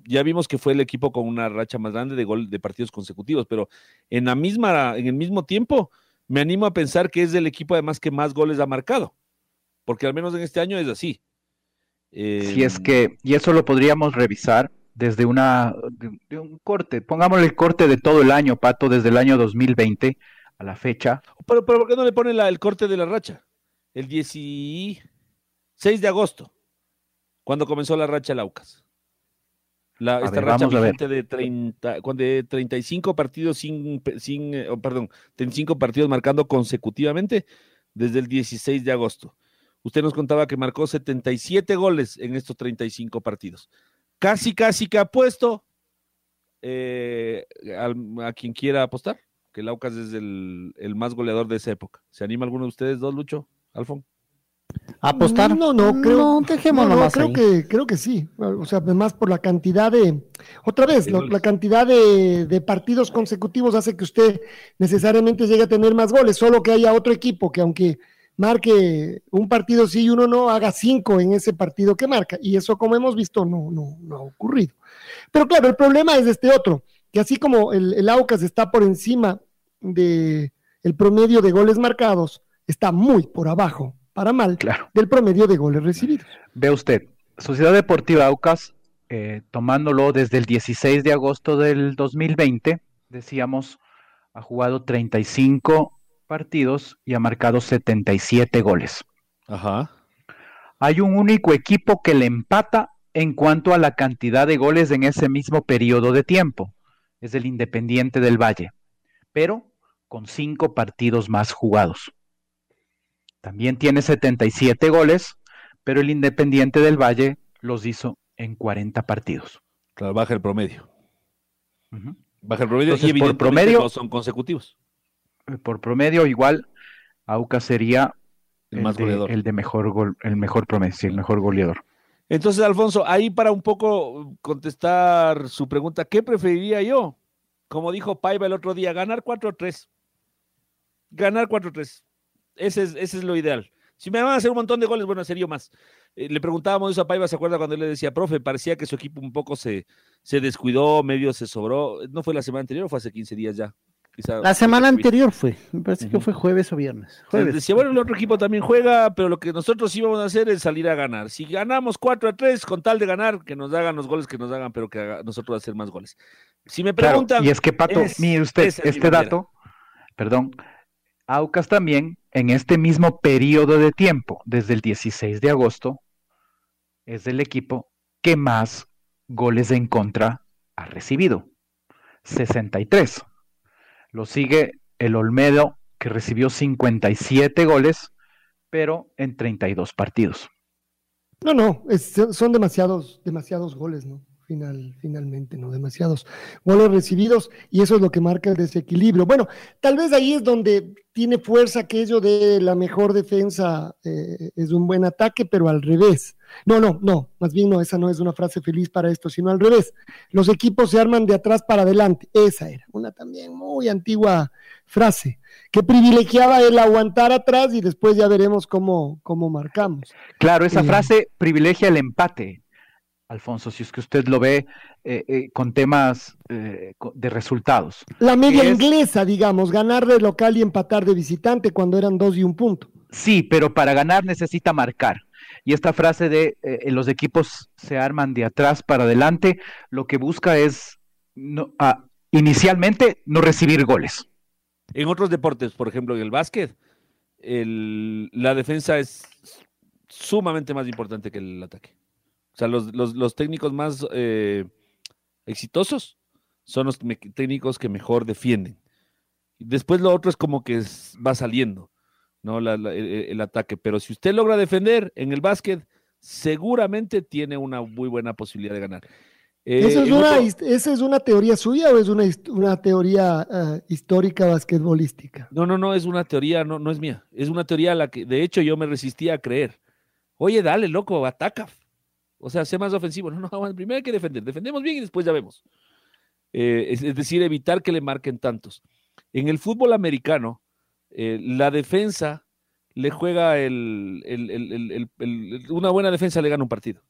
ya vimos que fue el equipo con una racha más grande de gol de partidos consecutivos, pero en la misma, en el mismo tiempo, me animo a pensar que es el equipo además que más goles ha marcado, porque al menos en este año es así. si es em, que, y eso lo podríamos revisar desde una, de, un corte, pongámosle el corte de todo el año, Pato, desde el año 2020 a la fecha. Pero, pero ¿por qué no le pone el corte de la racha? El 16 de agosto cuando comenzó la racha el Aucas. La, esta racha vigente de 30, de 35 partidos sin, sin eh, oh, perdón, 35 partidos marcando consecutivamente desde el 16 de agosto. Usted nos contaba que marcó 77 goles en estos 35 partidos. Casi, casi que ha puesto eh, a, quien quiera apostar, que el Aucas es el, el, más goleador de esa época. ¿Se anima alguno de ustedes dos, Lucho? Alfon apostar? No, no, creo. No, creo que, creo que sí. O sea, además por la cantidad de, otra vez, la cantidad de, partidos consecutivos hace que usted necesariamente llegue a tener más goles, solo que haya otro equipo que aunque marque un partido sí y uno no, haga cinco en ese partido que marca. Y eso, como hemos visto, no, no, no ha ocurrido. Pero claro, el problema es este otro, que así como el, el Aucas está por encima de el promedio de goles marcados, está muy por abajo para mal del promedio de goles recibidos. Ve usted, Sociedad Deportiva Aucas, eh, tomándolo desde el 16 de agosto del 2020, decíamos, ha jugado 35 partidos y ha marcado 77 goles. Ajá. Hay un único equipo que le empata en cuanto a la cantidad de goles en ese mismo periodo de tiempo. Es el Independiente del Valle, pero con cinco partidos más jugados. También tiene 77 goles, pero el Independiente del Valle los hizo en 40 partidos. Claro, baja el promedio. Baja el promedio y por promedio no son consecutivos. Eh, por promedio, igual, Auca sería el, más goleador. el de mejor gol, el mejor promedio, sí, el mejor goleador. Entonces, Alfonso, ahí para un poco contestar su pregunta, ¿qué preferiría yo? Como dijo Paiva el otro día, ganar 4-3. Ganar 4-3. Ese es, lo ideal. Si me van a hacer un montón de goles, bueno, sería más. Eh, le preguntábamos eso a Paiva, ¿se acuerda cuando él le decía, profe, parecía que su equipo un poco se, se descuidó, medio se sobró? ¿No fue la semana anterior o fue hace 15 días ya? la semana anterior fue, me parece que fue jueves o viernes. Jueves. Decía, bueno, el otro equipo también juega, pero lo que nosotros íbamos a hacer es salir a ganar. Si ganamos 4 a 3, con tal de ganar, que nos hagan los goles que nos hagan, pero que nosotros hacer más goles. Si me preguntan. y es que, Pato, mire usted, este dato, perdón, Aucas también, en este mismo periodo de tiempo, desde el 16 de agosto, es el equipo que más goles en contra ha recibido. 63. Lo sigue el Olmedo, que recibió 57 goles, pero en 32 partidos. No, no, son demasiados, demasiados goles, ¿no? Final, finalmente, no demasiados goles recibidos y eso es lo que marca el desequilibrio. Bueno, tal vez ahí es donde tiene fuerza aquello de la mejor defensa eh, es un buen ataque, pero al revés. No, no, no, más bien no, esa no es una frase feliz para esto, sino al revés. Los equipos se arman de atrás para adelante. Esa era una también muy antigua frase que privilegiaba el aguantar atrás y después ya veremos cómo, cómo marcamos. Claro, esa eh, frase privilegia el empate, Alfonso, si es que usted lo ve eh, eh, con temas de resultados. La media inglesa, digamos, ganar de local y empatar de visitante cuando eran dos y un punto. Sí, pero para ganar necesita marcar. Y esta frase de los equipos se arman de atrás para adelante, lo que busca es no, ah, inicialmente no recibir goles. En otros deportes, por ejemplo, en el básquet, la defensa es sumamente más importante que el ataque. O sea, los, técnicos más eh, exitosos son los técnicos que mejor defienden. Después lo otro es como que va saliendo, ¿no? el, ataque. Pero si usted logra defender en el básquet, seguramente tiene una muy buena posibilidad de ganar. Eh, ¿Esa, es una, teoría suya o es una, teoría ah, histórica basquetbolística? No, no, no, es una teoría, no, no es mía. Es una teoría a la que, de hecho, yo me resistía a creer. Oye, dale, loco, ataca. O sea, sé más ofensivo. No, no, primero hay que defender. Defendemos bien y después ya vemos. Eh, es, decir, evitar que le marquen tantos. En el fútbol americano, eh, la defensa le juega el, una buena defensa le gana un partido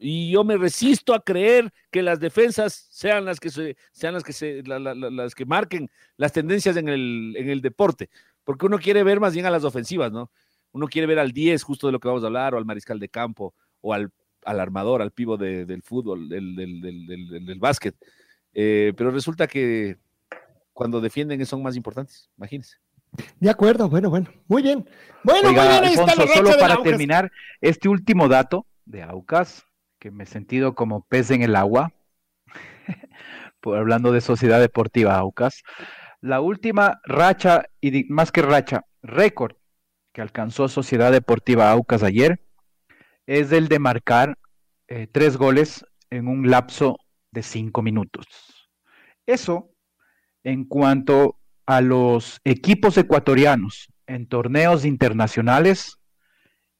y yo me resisto a creer que las defensas sean las que se, sean las que se, las que marquen las tendencias en el, en el deporte, porque uno quiere ver más bien a las ofensivas, ¿no? Uno quiere ver al 10, justo de lo que vamos a hablar, o al mariscal de campo, o al, al armador, al pivo del fútbol, del, del, del, del básquet. Eh, pero resulta que cuando defienden son más importantes, imagínense. De acuerdo, bueno, bueno, muy bien. Bueno, muy bien, ahí está solo para terminar, este último dato de Aucas, que me he sentido como pez en el agua, por hablando de Sociedad Deportiva Aucas. La última racha, y más que racha, récord que alcanzó Sociedad Deportiva Aucas ayer, es el de marcar eh, tres goles en un lapso de cinco minutos. Eso, en cuanto a los equipos ecuatorianos en torneos internacionales,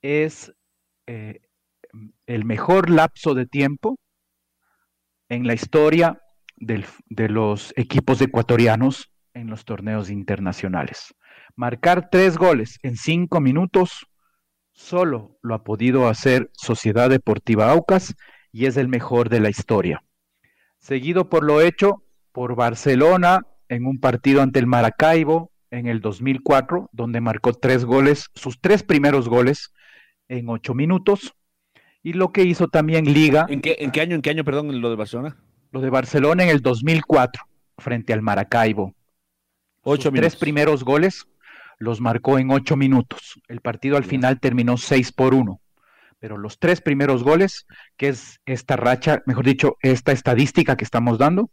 es eh, el mejor lapso de tiempo en la historia de los equipos ecuatorianos en los torneos internacionales. Marcar tres goles en cinco minutos solo lo ha podido hacer Sociedad Deportiva Aucas y es el mejor de la historia. Seguido por lo hecho por Barcelona en un partido ante el Maracaibo en el 2004, donde marcó tres goles, sus tres primeros goles en ocho minutos y lo que hizo también Liga. ¿En qué, en qué año, en qué año, perdón, lo de Barcelona? Lo de Barcelona en el 2004, frente al Maracaibo. Ocho tres primeros goles los marcó en ocho minutos. El partido al final terminó seis por uno. Pero los tres primeros goles, que es esta racha, mejor dicho, esta estadística que estamos dando,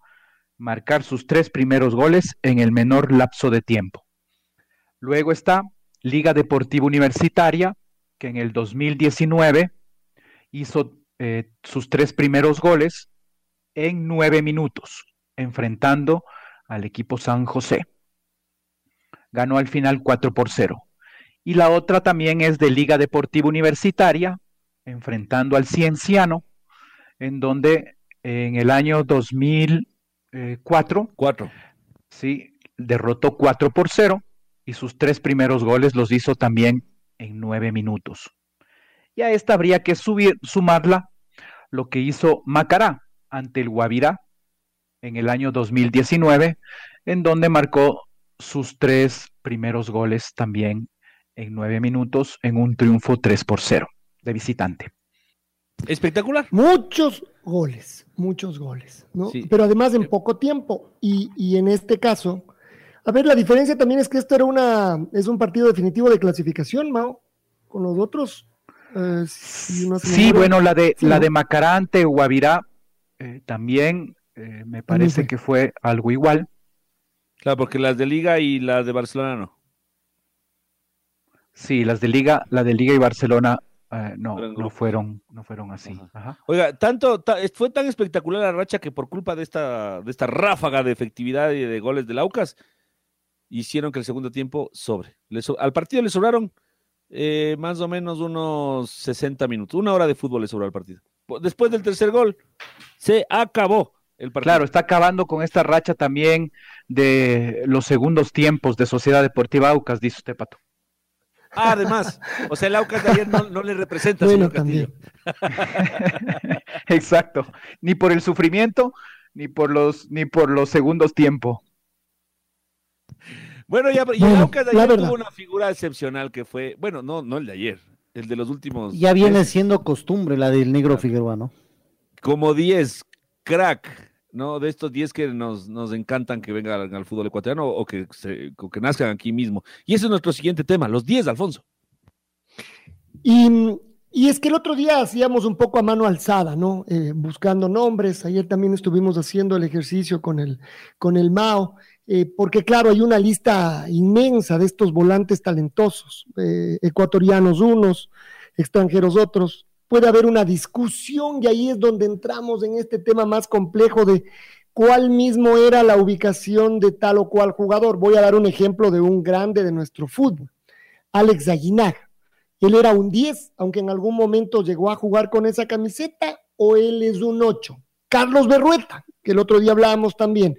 marcar sus tres primeros goles en el menor lapso de tiempo. Luego está Liga Deportiva Universitaria, que en el 2019 hizo eh, sus tres primeros goles en nueve minutos, enfrentando al equipo San José. Ganó al final 4 por 0. Y la otra también es de Liga Deportiva Universitaria, enfrentando al Cienciano, en donde en el año 2004 4. Sí, derrotó 4 por 0 y sus tres primeros goles los hizo también en nueve minutos. Y a esta habría que subir, sumarla lo que hizo Macará ante el Guavirá en el año 2019, en donde marcó sus tres primeros goles también en nueve minutos en un triunfo 3 por 0 de visitante. Espectacular. Muchos goles, muchos goles, ¿no? Pero además en poco tiempo. Y, y, en este caso, a ver, la diferencia también es que esto era una, es un partido definitivo de clasificación, Mao. Con los otros eh, sí, bueno, la de, la de Macarante, Guavirá, eh, también eh, me parece que fue algo igual. Claro, porque las de Liga y las de Barcelona no. Sí, las de Liga, la de Liga y Barcelona eh, no, no fueron, no fueron así. Oiga, tanto fue tan espectacular la racha que por culpa de esta, de esta ráfaga de efectividad y de goles del Aucas, hicieron que el segundo tiempo sobre. al partido le sobraron eh, más o menos unos 60 minutos, una hora de fútbol le sobró al partido. Después del tercer gol, se acabó el partido. Claro, está acabando con esta racha también de los segundos tiempos de Sociedad Deportiva Aucas, dice usted, Pato. Ah, además, o sea, el Aucas de ayer no, le representa, bueno, también. Exacto, ni por el sufrimiento, ni por los, ni por los segundos tiempos. Bueno, ya, y el Aucas de ayer tuvo una figura excepcional que fue, bueno, no, no el de ayer, el de los últimos. Ya viene siendo costumbre la del negro Figueroa, ¿no? Como 10, crack, ¿no? De estos 10 que nos, nos encantan que vengan al, fútbol ecuatoriano o que, que nazcan aquí mismo. Y ese es nuestro siguiente tema, los 10, Alfonso. Y, y, es que el otro día hacíamos un poco a mano alzada, ¿no? Eh, buscando nombres. Ayer también estuvimos haciendo el ejercicio con el, con el Mao. Eh, porque claro, hay una lista inmensa de estos volantes talentosos, eh, ecuatorianos unos, extranjeros otros, puede haber una discusión y ahí es donde entramos en este tema más complejo de cuál mismo era la ubicación de tal o cual jugador. Voy a dar un ejemplo de un grande de nuestro fútbol, Alex Aguinaga. Él era un 10, aunque en algún momento llegó a jugar con esa camiseta, o él es un 8. Carlos Berrueta, que el otro día hablábamos también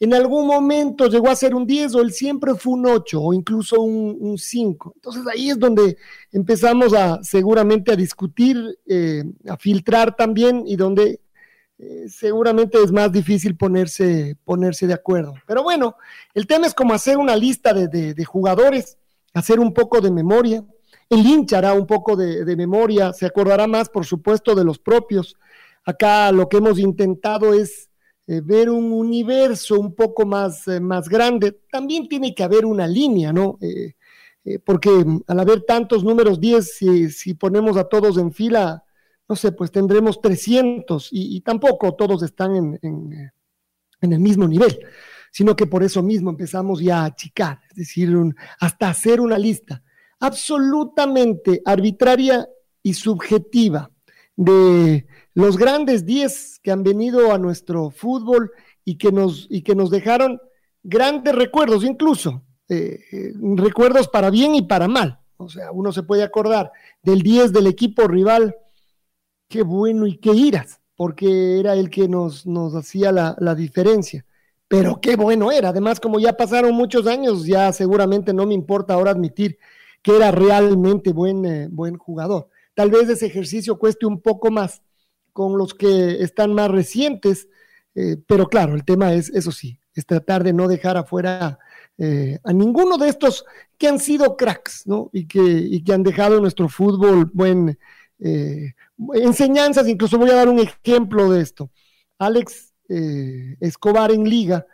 en algún momento llegó a ser un 10 o él siempre fue un 8 o incluso un, 5. Entonces ahí es donde empezamos a seguramente a discutir, eh, a filtrar también y donde eh, seguramente es más difícil ponerse, ponerse de acuerdo. Pero bueno, el tema es como hacer una lista de, jugadores, hacer un poco de memoria. El hincha hará un poco de, de memoria, se acordará más, por supuesto, de los propios. Acá lo que hemos intentado es eh, ver un universo un poco más, eh, más grande, también tiene que haber una línea, ¿no? Eh, porque al haber tantos números 10, si, si, ponemos a todos en fila, no sé, pues tendremos 300 y, tampoco todos están en, en, el mismo nivel, sino que por eso mismo empezamos ya a achicar, es decir, hasta hacer una lista absolutamente arbitraria y subjetiva de los grandes 10 que han venido a nuestro fútbol y que nos, y que nos dejaron grandes recuerdos, incluso eh, eh, recuerdos para bien y para mal. O sea, uno se puede acordar del 10 del equipo rival, qué bueno y qué iras, porque era el que nos, nos hacía la, diferencia. Pero qué bueno era. Además, como ya pasaron muchos años, ya seguramente no me importa ahora admitir que era realmente buen, eh, buen jugador. Tal vez ese ejercicio cueste un poco más, con los que están más recientes, eh, pero claro, el tema es, eso sí, es tratar de no dejar afuera eh, a ninguno de estos que han sido cracks, ¿no? Y que, y que han dejado nuestro fútbol buen eh, enseñanzas, incluso voy a dar un ejemplo de esto. Alex Escobar en liga,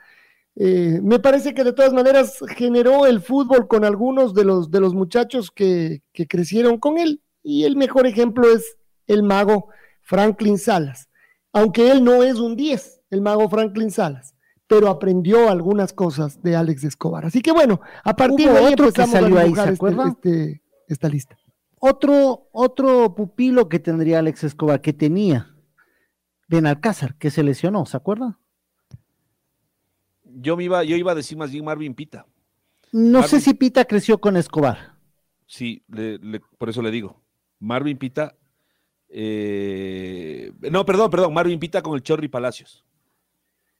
me parece que de todas maneras generó el fútbol con algunos de los, de los muchachos que, que crecieron con él, y el mejor ejemplo es el mago Franklin Salas, aunque él no es un 10, el mago Franklin Salas, pero aprendió algunas cosas de Alex Escobar. Así que bueno, a partir de ahí otro que salió ahí, ¿se este, este, esta lista. Otro, otro pupilo que tendría Alex Escobar, que tenía Benalcázar, que se lesionó, ¿se acuerda? Yo, me iba, yo iba a decir más bien Marvin Pita. No sé si Pita creció con Escobar. Sí, por eso le digo. Marvin Pita eh, no, perdón, perdón, Marvin Pita con el Chorri Palacios.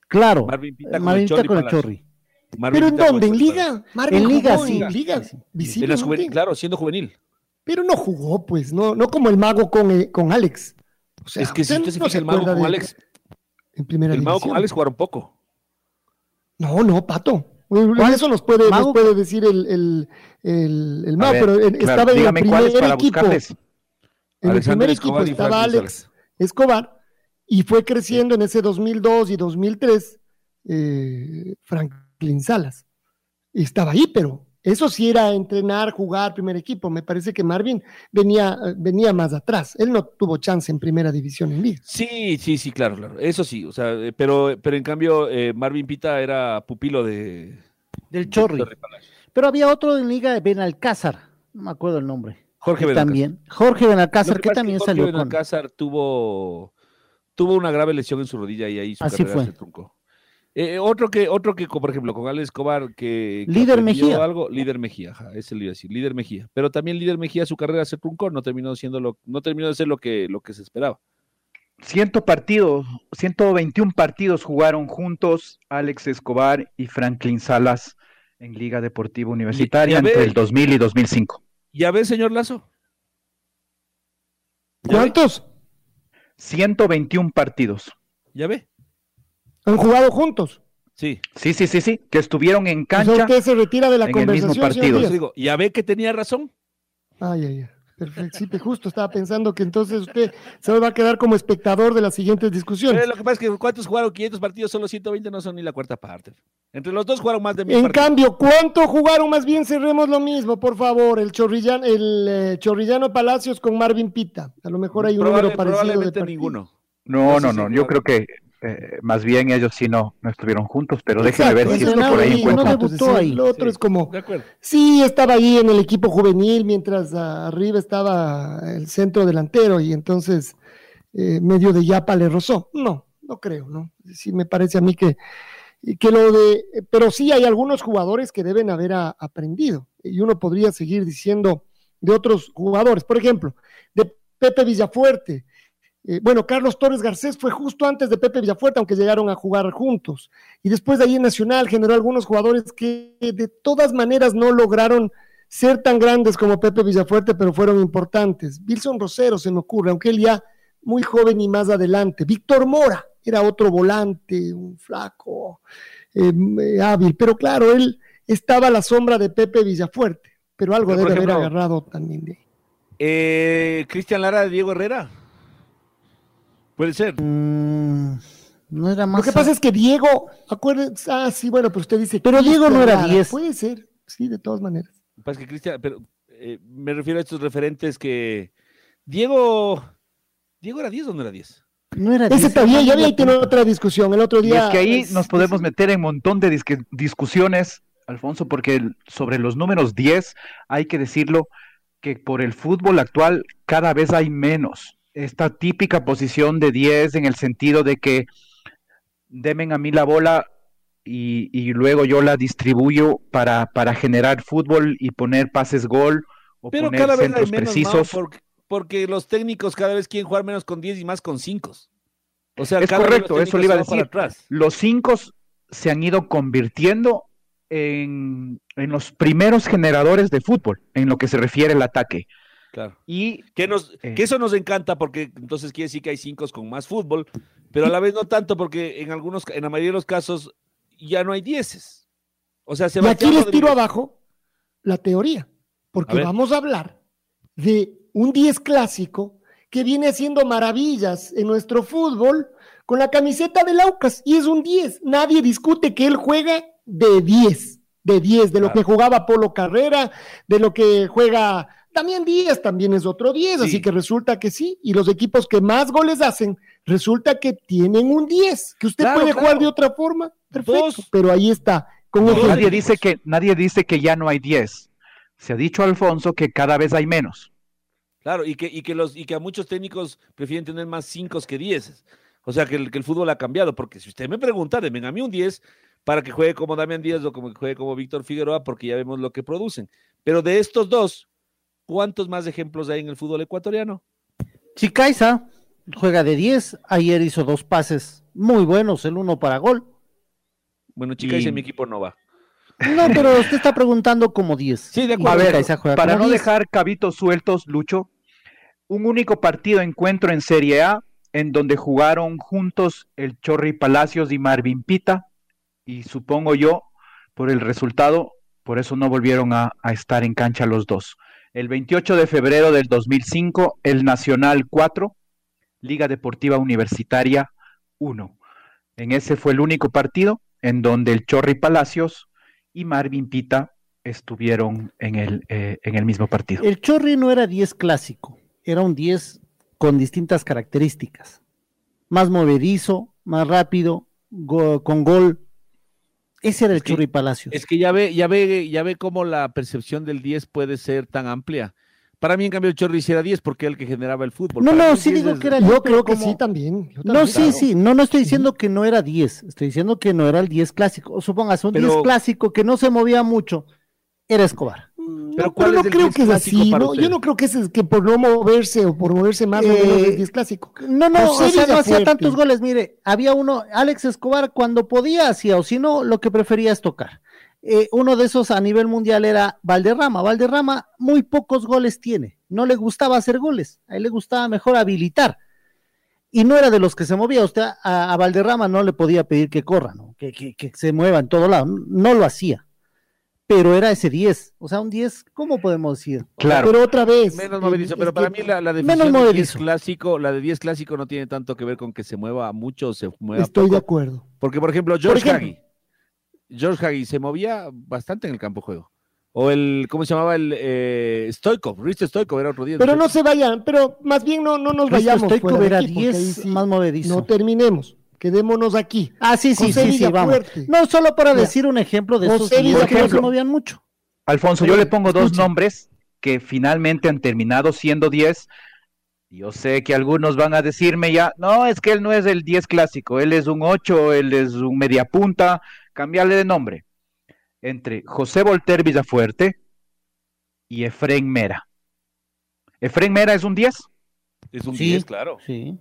Claro, Marvin Pita con, el, Chorri ¿Pero en dónde? ¿En Liga? en Liga, sí. En Liga, claro, siendo juvenil. Pero no jugó, pues, no, no como el mago con, eh, con Alex. es que si usted se fija el mago con Alex. En primera el mago con Alex jugaron poco. No, no, Pato. Eso nos puede, nos puede decir el, el, el, mago, pero estaba en el primer equipo. En el primer equipo estaba Alex Escobar y fue creciendo en ese 2002 y 2003 eh, Franklin Salas. estaba ahí, pero eso sí era entrenar, jugar, primer equipo. Me parece que Marvin venía, venía más atrás. Él no tuvo chance en primera división en liga. Sí, sí, sí, claro, claro. Eso sí, o sea, eh, pero, pero en cambio eh, Marvin Pita era pupilo de del Chorri. pero había otro en liga, Ben Alcázar, no me acuerdo el nombre. Jorge Benalcázar. También. Jorge Benalcázar, que también Jorge salió Benalcázar tuvo, tuvo una grave lesión en su rodilla y ahí su Así carrera fue. se truncó. Eh, otro que, otro que, por ejemplo, con Alex Escobar, que, que Líder Mejía. algo, líder Mejía, ajá, ese le iba a decir, líder Mejía. Pero también líder Mejía, su carrera se truncó, no terminó siendo lo, no terminó de ser lo que, lo que se esperaba. 100 partidos, 121 partidos jugaron juntos Alex Escobar y Franklin Salas en Liga Deportiva Universitaria y a ver- entre el 2000 y 2005. ¿Ya ves, señor Lazo? ¿Cuántos? 121 partidos. ¿Ya ve? ¿Han jugado juntos? Sí. Sí, sí, sí, sí, que estuvieron en cancha. usted se retira de la en el mismo conversación, partido. Digo, ¿ya ve que tenía razón? Ay, ay, ay. Perfecto. Sí, justo estaba pensando que entonces usted se va a quedar como espectador de las siguientes discusiones. Eh, lo que pasa es que ¿cuántos jugaron 500 partidos? Solo 120 no son ni la cuarta parte. Entre los dos jugaron más de mil En partidos. cambio, ¿cuánto jugaron? Más bien cerremos lo mismo, por favor. El Chorrillano, el eh, Chorrillano Palacios con Marvin Pita. A lo mejor hay un Probable- número parecido de probablemente ninguno. No, No no, yo creo que eh, más bien ellos sí no, no estuvieron juntos, pero déjenme ver si eso es es que lo por ahí digo, encuentro. no debutó ahí. Lo otro Sí, es como, De acuerdo. sí, estaba ahí en el equipo juvenil, mientras ah, arriba estaba el centro delantero y entonces eh, medio de yapa le rozó. No, no creo, ¿no? Sí me parece a mí que, que lo de, pero sí hay algunos jugadores que deben haber a- aprendido y uno podría seguir diciendo de otros jugadores, por ejemplo, de Pepe Villafuerte. Eh, bueno, Carlos Torres Garcés fue justo antes de Pepe Villafuerte, aunque llegaron a jugar juntos. Y después de ahí en Nacional generó algunos jugadores que de todas maneras no lograron ser tan grandes como Pepe Villafuerte, pero fueron importantes. Wilson Rosero se me ocurre, aunque él ya muy joven y más adelante. Víctor Mora era otro volante, un flaco, eh, eh, hábil, pero claro, él estaba a la sombra de Pepe Villafuerte, pero algo Pero, debe haber agarrado también de ahí. Eh, Cristian Lara, Diego Herrera. Puede ser. Mm, no era más. Lo que pasa es que Diego, acuérdense, ah, sí, bueno, pero usted dice. Pero Diego no era Lara, 10. Puede ser, sí, de todas maneras. Pasa es que Cristian, pero eh, me refiero a estos referentes que. Diego. ¿Diego era 10 o no era 10? no era Ese 10, también, ya ahí tiene otra discusión. El otro Y día. es que ahí es- nos podemos meter en un montón de disque- discusiones, Alfonso, porque el- sobre los números 10 hay que decirlo que por el fútbol actual cada vez hay menos. Esta típica posición de 10 en el sentido de que demen a mí la bola y, y luego yo la distribuyo para, para generar fútbol y poner pases gol o Pero poner cada vez hay centros menos, precisos. porque, porque los técnicos cada vez quieren jugar menos con 10 y más con 5. O sea, Es correcto, eso le iba a decir. Los cinco se han ido convirtiendo en, en los primeros generadores de fútbol en lo que se refiere al ataque. Claro. Y Que, nos, Eh. que eso nos encanta porque entonces quiere decir que hay 5 con más fútbol, pero a la vez no tanto porque en algunos, en la mayoría de los casos ya no hay 10. O sea, Y Sebastián aquí les tiro abajo la teoría, porque vamos a hablar de un 10 clásico que viene haciendo maravillas en nuestro fútbol con la camiseta del Aucas y es un 10. Nadie discute que él juega de 10, de 10, de lo Claro. que jugaba Polo Carrera, de lo que juega también 10, también es otro 10, Sí. así que resulta que sí. Y los equipos que más goles hacen, resulta que tienen un 10, que usted Claro, puede jugar de otra forma, perfecto, Dos. pero ahí está. Con nadie dice que nadie dice que ya no hay 10. Se ha dicho Alfonso que cada vez hay menos. Claro, y que, y que los, y que a muchos técnicos prefieren tener más 5 que 10. O sea, que el, que el fútbol ha cambiado, porque si usted me pregunta, denme a mí un 10 para que juegue como Damián Díaz o como que juegue como Víctor Figueroa, porque ya vemos lo que producen. Pero de estos dos, ¿cuántos más ejemplos hay en el fútbol ecuatoriano? Chicaiza juega de 10. Ayer hizo dos pases muy buenos, el uno para gol. Bueno, chicas, Y- en mi equipo no va. No, pero usted está preguntando como 10. Sí, de acuerdo. A ver, Chicaiza para no 10. dejar cabitos sueltos, Lucho, un único partido encuentro en Serie A en donde jugaron juntos el Chorri Palacios y Marvin Pita, y supongo yo, por el resultado, por eso no volvieron a, a estar en cancha los dos. El 28 de febrero del 2005, el Nacional 4, Liga Deportiva Universitaria 1. En ese fue el único partido en donde el Chorri Palacios y Marvin Pita estuvieron en el, eh, en el mismo partido. El Chorri no era 10 clásico, era un 10 con distintas características. Más movedizo, más rápido, con gol. Ese era el Es que- Palacios. Es que ya ve, ya ve, ya ve cómo la percepción del 10 puede ser tan amplia. Para mí, en cambio, el Chorri era 10 porque era el que generaba el fútbol. No, Para no, sí 10 digo es- que era Yo 10, creo pero que como- sí también. yo No, sí, claro. sí, no, no estoy diciendo que no era 10, estoy diciendo que no era el 10 clásico. Supóngase, un Pero- 10 clásico que no se movía mucho, era Escobar. No, Pero pero ¿cuál no es el creo 10 que es así. ¿no? Yo no creo que es que por no moverse o por moverse más o menos Eh, es 10 clásico. No, no, José o sea, no hacía tantos goles. Mire, había uno, Alex Escobar, cuando podía hacía, o si no, lo que prefería es tocar. Eh, uno de esos a nivel mundial era Valderrama. Valderrama muy pocos goles tiene. No le gustaba hacer goles. A él le gustaba mejor habilitar. Y no era de los que se movía. Usted a, a Valderrama no le podía pedir que corra, ¿no? que, que- que se mueva en todo lado. No lo hacía. Pero era ese 10. O sea, un 10, ¿cómo podemos decir? Claro. Pero otra vez. Menos movedizo, pero para mí la, la Menos definición de 10 movedizo. clásico, la de 10 clásico no tiene tanto que ver con que se mueva mucho o se mueva Estoy poco. de acuerdo. Porque, por ejemplo, George ejemplo. Hagi. George Hagi se movía bastante en el campo de juego. O el, ¿cómo se llamaba? El eh, Stoikov, Risto Stoikov era otro día. Pero no se vayan, pero más bien no, no nos Risto vayamos. De era aquí, porque 10 ahí sí más movedizo. No terminemos. Quedémonos aquí. Ah, sí, sí, José sí, sí, vamos. No, solo para Mira, decir un ejemplo de esos José 10 que no movían mucho. Alfonso, yo le pongo dos nombres que finalmente han terminado siendo 10. Yo sé que algunos van a decirme ya, no, es que él no es el 10 clásico, él es un 8, él es un media punta, cambiarle de nombre. Entre José Volter Villafuerte y Efren Mera. Efren Mera es un 10, Es un Sí. 10, claro. Sí,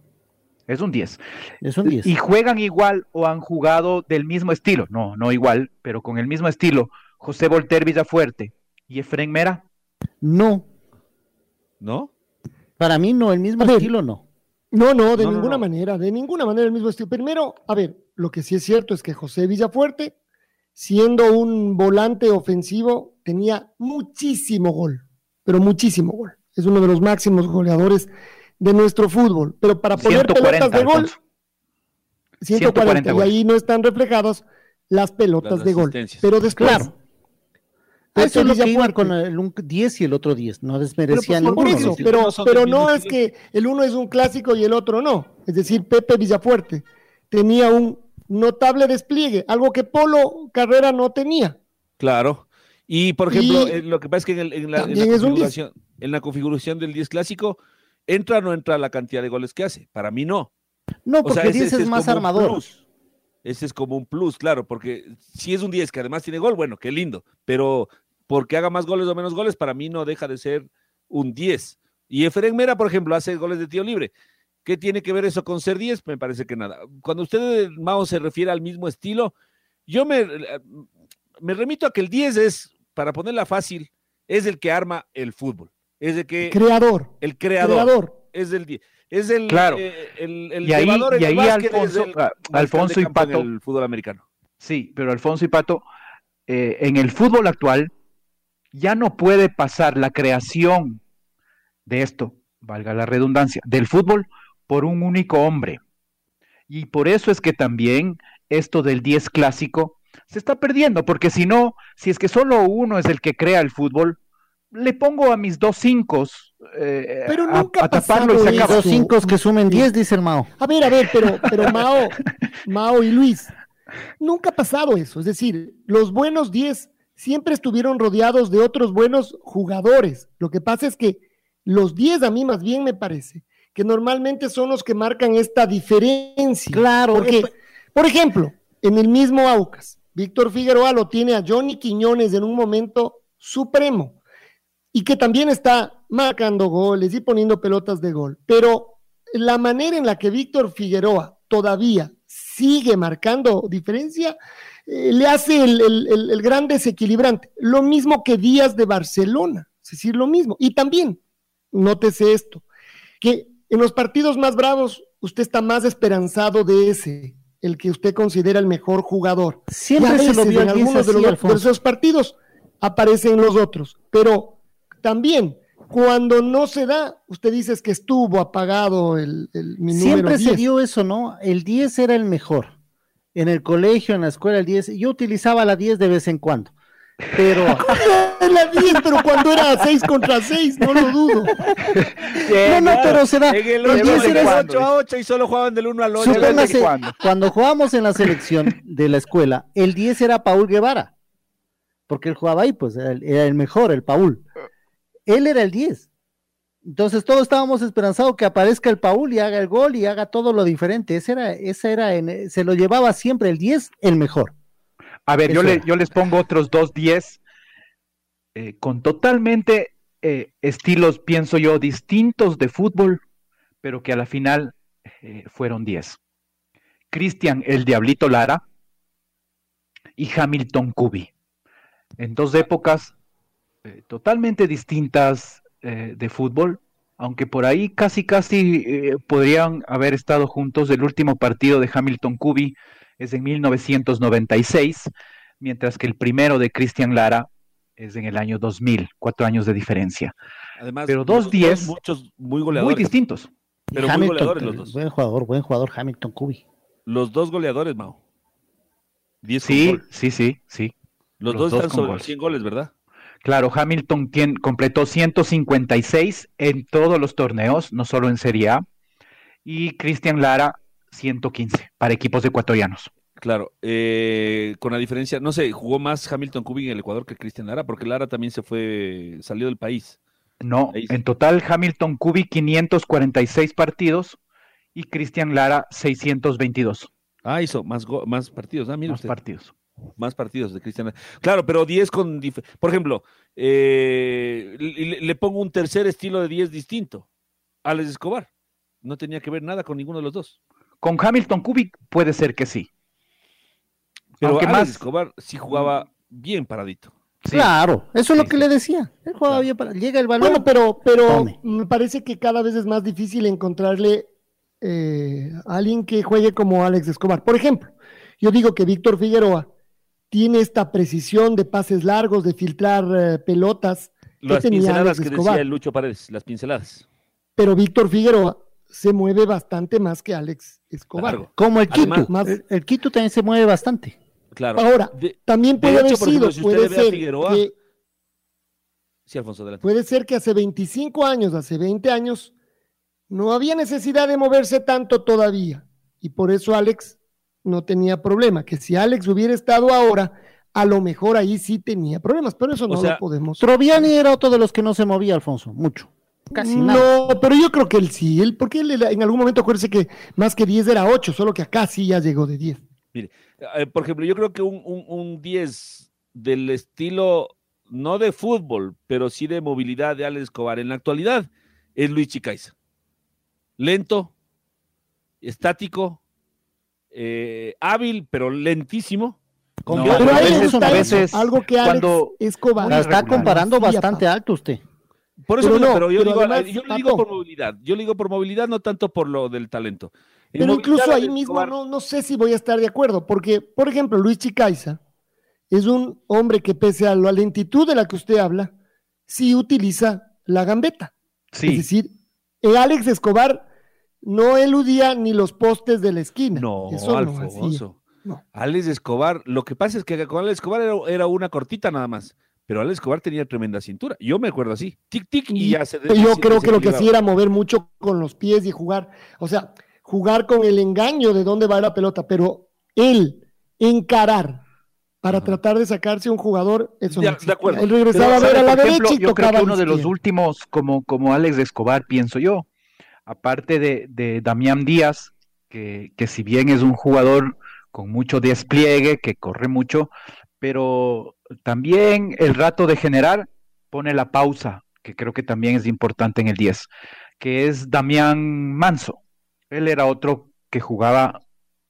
es un 10. es un 10. ¿Y juegan igual o han jugado del mismo estilo? No, no igual, pero con el mismo estilo. José Volter Villafuerte y Efren Mera. No, ¿No? para mí no, el mismo ver, estilo no. No, no, de No, no, ninguna no. manera, de ninguna manera el mismo estilo. Primero, a ver, lo que sí es cierto es que José Villafuerte, siendo un volante ofensivo, tenía muchísimo gol, pero muchísimo gol. Es uno de los máximos goleadores de nuestro fútbol. Pero para poner 140, pelotas de gol, Alfonso. 140, 140 y ahí no están reflejados las pelotas Las de gol. Pero después, Claro. Eso es lo que iba Villafuerte- con el un 10 y el otro 10, no Pero, desmerecía pues, pero, pero no es que el uno es un clásico y el otro no. Es decir, Pepe Villafuerte tenía un notable despliegue, algo que Polo Carrera no tenía. Claro. Y, por ejemplo, Y eh, lo que pasa es que en, el- en la, en la también es un 10. configuración, en la configuración del 10 clásico, ¿entra o no entra la cantidad de goles que hace? Para mí no. No, O porque sea, ese- 10 ese es más armador. Ese es como un plus, claro, porque si es un 10 que además tiene gol, bueno, qué lindo, pero porque haga más goles o menos goles, para mí no deja de ser un 10. Y Efren Mera, por ejemplo, hace goles de tiro libre. ¿Qué tiene que ver eso con ser 10? Me parece que nada. Cuando usted, Mao, se refiere al mismo estilo, yo me, me remito a que el 10 es, para ponerla fácil, es el que arma el fútbol. Es el que Creador, el creador, creador. es el 10. Es el, Claro. eh, el, el Y ahí- y ahí Alfonso- el Alfonso de y en Pato- el fútbol americano. Sí, pero Alfonso y Pato, eh, en el fútbol actual ya no puede pasar la creación de esto, valga la redundancia, del fútbol por un único hombre. Y por eso es que también esto del 10 clásico se está perdiendo, porque si no, si es que solo uno es el que crea el fútbol, le pongo a mis dos cinco eh, Pero a, nunca ha a taparlo y se acaba. dos eso. 5 que sumen 10, dice el Mao. A ver, a ver, pero, pero Mao, Mao y Luis, nunca ha pasado eso. Es decir, los buenos 10 siempre estuvieron rodeados de otros buenos jugadores. Lo que pasa es que los 10 a mí más bien me parece que normalmente son los que marcan esta diferencia. Claro, Porque, por ejemplo, en el mismo Aucas, Víctor Figueroa lo tiene a Johnny Quiñones en un momento supremo y que también está marcando goles y poniendo pelotas de gol. Pero la manera en la que Víctor Figueroa todavía sigue marcando diferencia eh, le hace el, el- el- el gran desequilibrante. Lo mismo que Díaz de Barcelona, es decir, lo mismo. Y también, nótese esto, que en los partidos más bravos usted está más esperanzado de ese, el que usted considera el mejor jugador. Siempre a se lo veces vio en al 10 algunos de, los, de esos partidos aparecen los otros, pero también cuando no se da, usted dice es que estuvo apagado el, el mi número Siempre se 10. dio eso, ¿no? El 10 era el mejor. En el colegio, en la escuela, el 10. Yo utilizaba la 10 de vez en cuando. Pero la 10, pero cuando era 6 contra 6, no lo dudo. no, no, pero se da. En el El 10 8, era era ese- 8 a 8 y solo jugaban del 1 al 8. Supóngase, cuando. cuando jugábamos en la selección de la escuela, el 10 era Paul Guevara, porque él jugaba ahí, pues era el, era el mejor, el Paul. Él era el 10. Entonces todos estábamos esperanzados que aparezca el Paul y haga el gol y haga todo lo diferente. Ese era, ese era, en, se lo llevaba siempre el 10, el mejor. A ver, yo, le, yo, les pongo otros dos 10 eh, con totalmente eh, estilos, pienso yo, distintos de fútbol, pero que a la final eh, fueron 10. Cristian el Diablito Lara y Hamilton Kubi. En dos épocas totalmente distintas de fútbol, aunque por ahí casi casi podrían haber estado juntos. El último partido de Hamilton Kubi es en 1996, mientras que el primero de Cristian Lara es en el año 2000, cuatro años de diferencia. Además, pero dos diez, muchos muy goleadores. Muy distintos. Pero muy goleadores los dos. Buen jugador, buen jugador Hamilton Kubi. Los dos goleadores, Mao. sí, sí, sí, sí. Los, dos, están sobre 100 goles, ¿verdad? Claro, Hamilton completó 156 en todos los torneos, no solo en Serie A. Y Cristian Lara 115 para equipos ecuatorianos. Claro, eh, con la diferencia, no sé, jugó más Hamilton Kubik en el Ecuador que Cristian Lara, porque Lara también se fue, salió del país. No, en total Hamilton Kubik 546 partidos y Cristian Lara 622. Ah, hizo más, más partidos, ah, más partidos. Más partidos de Cristian. Claro, pero 10 con, por ejemplo, eh, le, le, pongo un tercer estilo de 10 distinto, Alex Escobar. No tenía que ver nada con ninguno de los dos. Con Hamilton Kubik puede ser que sí. Pero Aunque más Escobar sí jugaba bien paradito. Claro, eso es lo que le decía. Él jugaba bien para... Llega el balón. Bueno, pero, pero me parece que cada vez es más difícil encontrarle eh, a alguien que juegue como Alex Escobar. Por ejemplo, yo digo que Víctor Figueroa tiene esta precisión de pases largos, de filtrar eh, pelotas. Las pinceladas que decía el Lucho Paredes, las pinceladas. Pero Víctor Figueroa se mueve bastante más que Alex Escobar. Como el Quito. el, Quito también se mueve bastante. Claro. Ahora, también puede haber sido, puede ser que, sí, Alfonso, puede ser que hace 25 años, hace 20 años, no había necesidad de moverse tanto todavía. Y por eso Alex no tenía problema. Que si Alex hubiera estado ahora, a lo mejor ahí sí tenía problemas, pero eso no lo podemos. Troviani era otro de los que no se movía, Alfonso, mucho. Casi no, pero yo creo que él sí, él, porque él en algún momento acuérdese que más que 10 era 8, solo que acá sí ya llegó de 10. Mire, eh, por ejemplo, yo creo que un, un, 10 del estilo, no de fútbol, pero sí de movilidad de Alex Escobar en la actualidad, es Luis Chicaiza. Lento, estático, eh, hábil, pero lentísimo. pero veces, algo que Alex Escobar está comparando bastante alto usted. Por eso no, pero yo, digo, yo lo digo por movilidad. Yo digo por movilidad, no tanto por lo del talento. pero incluso ahí mismo no, no sé si voy a estar de acuerdo, porque, por ejemplo, Luis Chicaiza es un hombre que pese a la lentitud de la que usted habla, sí utiliza la gambeta. Sí. Es decir, el Alex Escobar no eludía ni los postes de la esquina. No, Eso Alfonso. No, Alex Escobar, lo que pasa es que con Alex Escobar era una cortita nada más pero Alex Escobar tenía tremenda cintura. Yo me acuerdo así, tic, tic, y, ya se. Yo creo que lo que hacía era mover mucho con los pies y jugar, o sea, jugar con el engaño de dónde va la pelota, pero él encarar para tratar de sacarse un jugador, eso de, de acuerdo. Él regresaba a ver a la derecha y yo creo que uno de los últimos, como, como Alex Escobar, pienso yo, aparte de, Damián Díaz, que, si bien es un jugador con mucho despliegue, que corre mucho, pero también el rato de generar pone la pausa, que creo que también es importante en el 10, que es Damián Manso. Él era otro que jugaba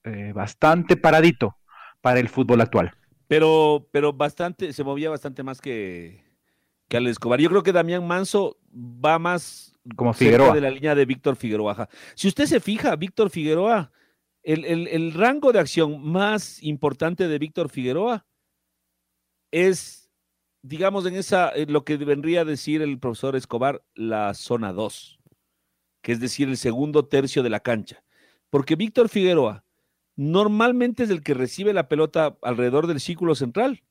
eh, bastante paradito para el fútbol actual. Pero, pero bastante, se movía bastante más que, que Escobar. Yo creo que Damián Manso va más como Figueroa. de la línea de Víctor Figueroa. Si usted se fija, Víctor Figueroa, el, el rango de acción más importante de Víctor Figueroa es, digamos, en esa, lo que vendría a decir el profesor Escobar, la zona 2, que es decir, el segundo tercio de la cancha. Porque Víctor Figueroa normalmente es el que recibe la pelota alrededor del círculo central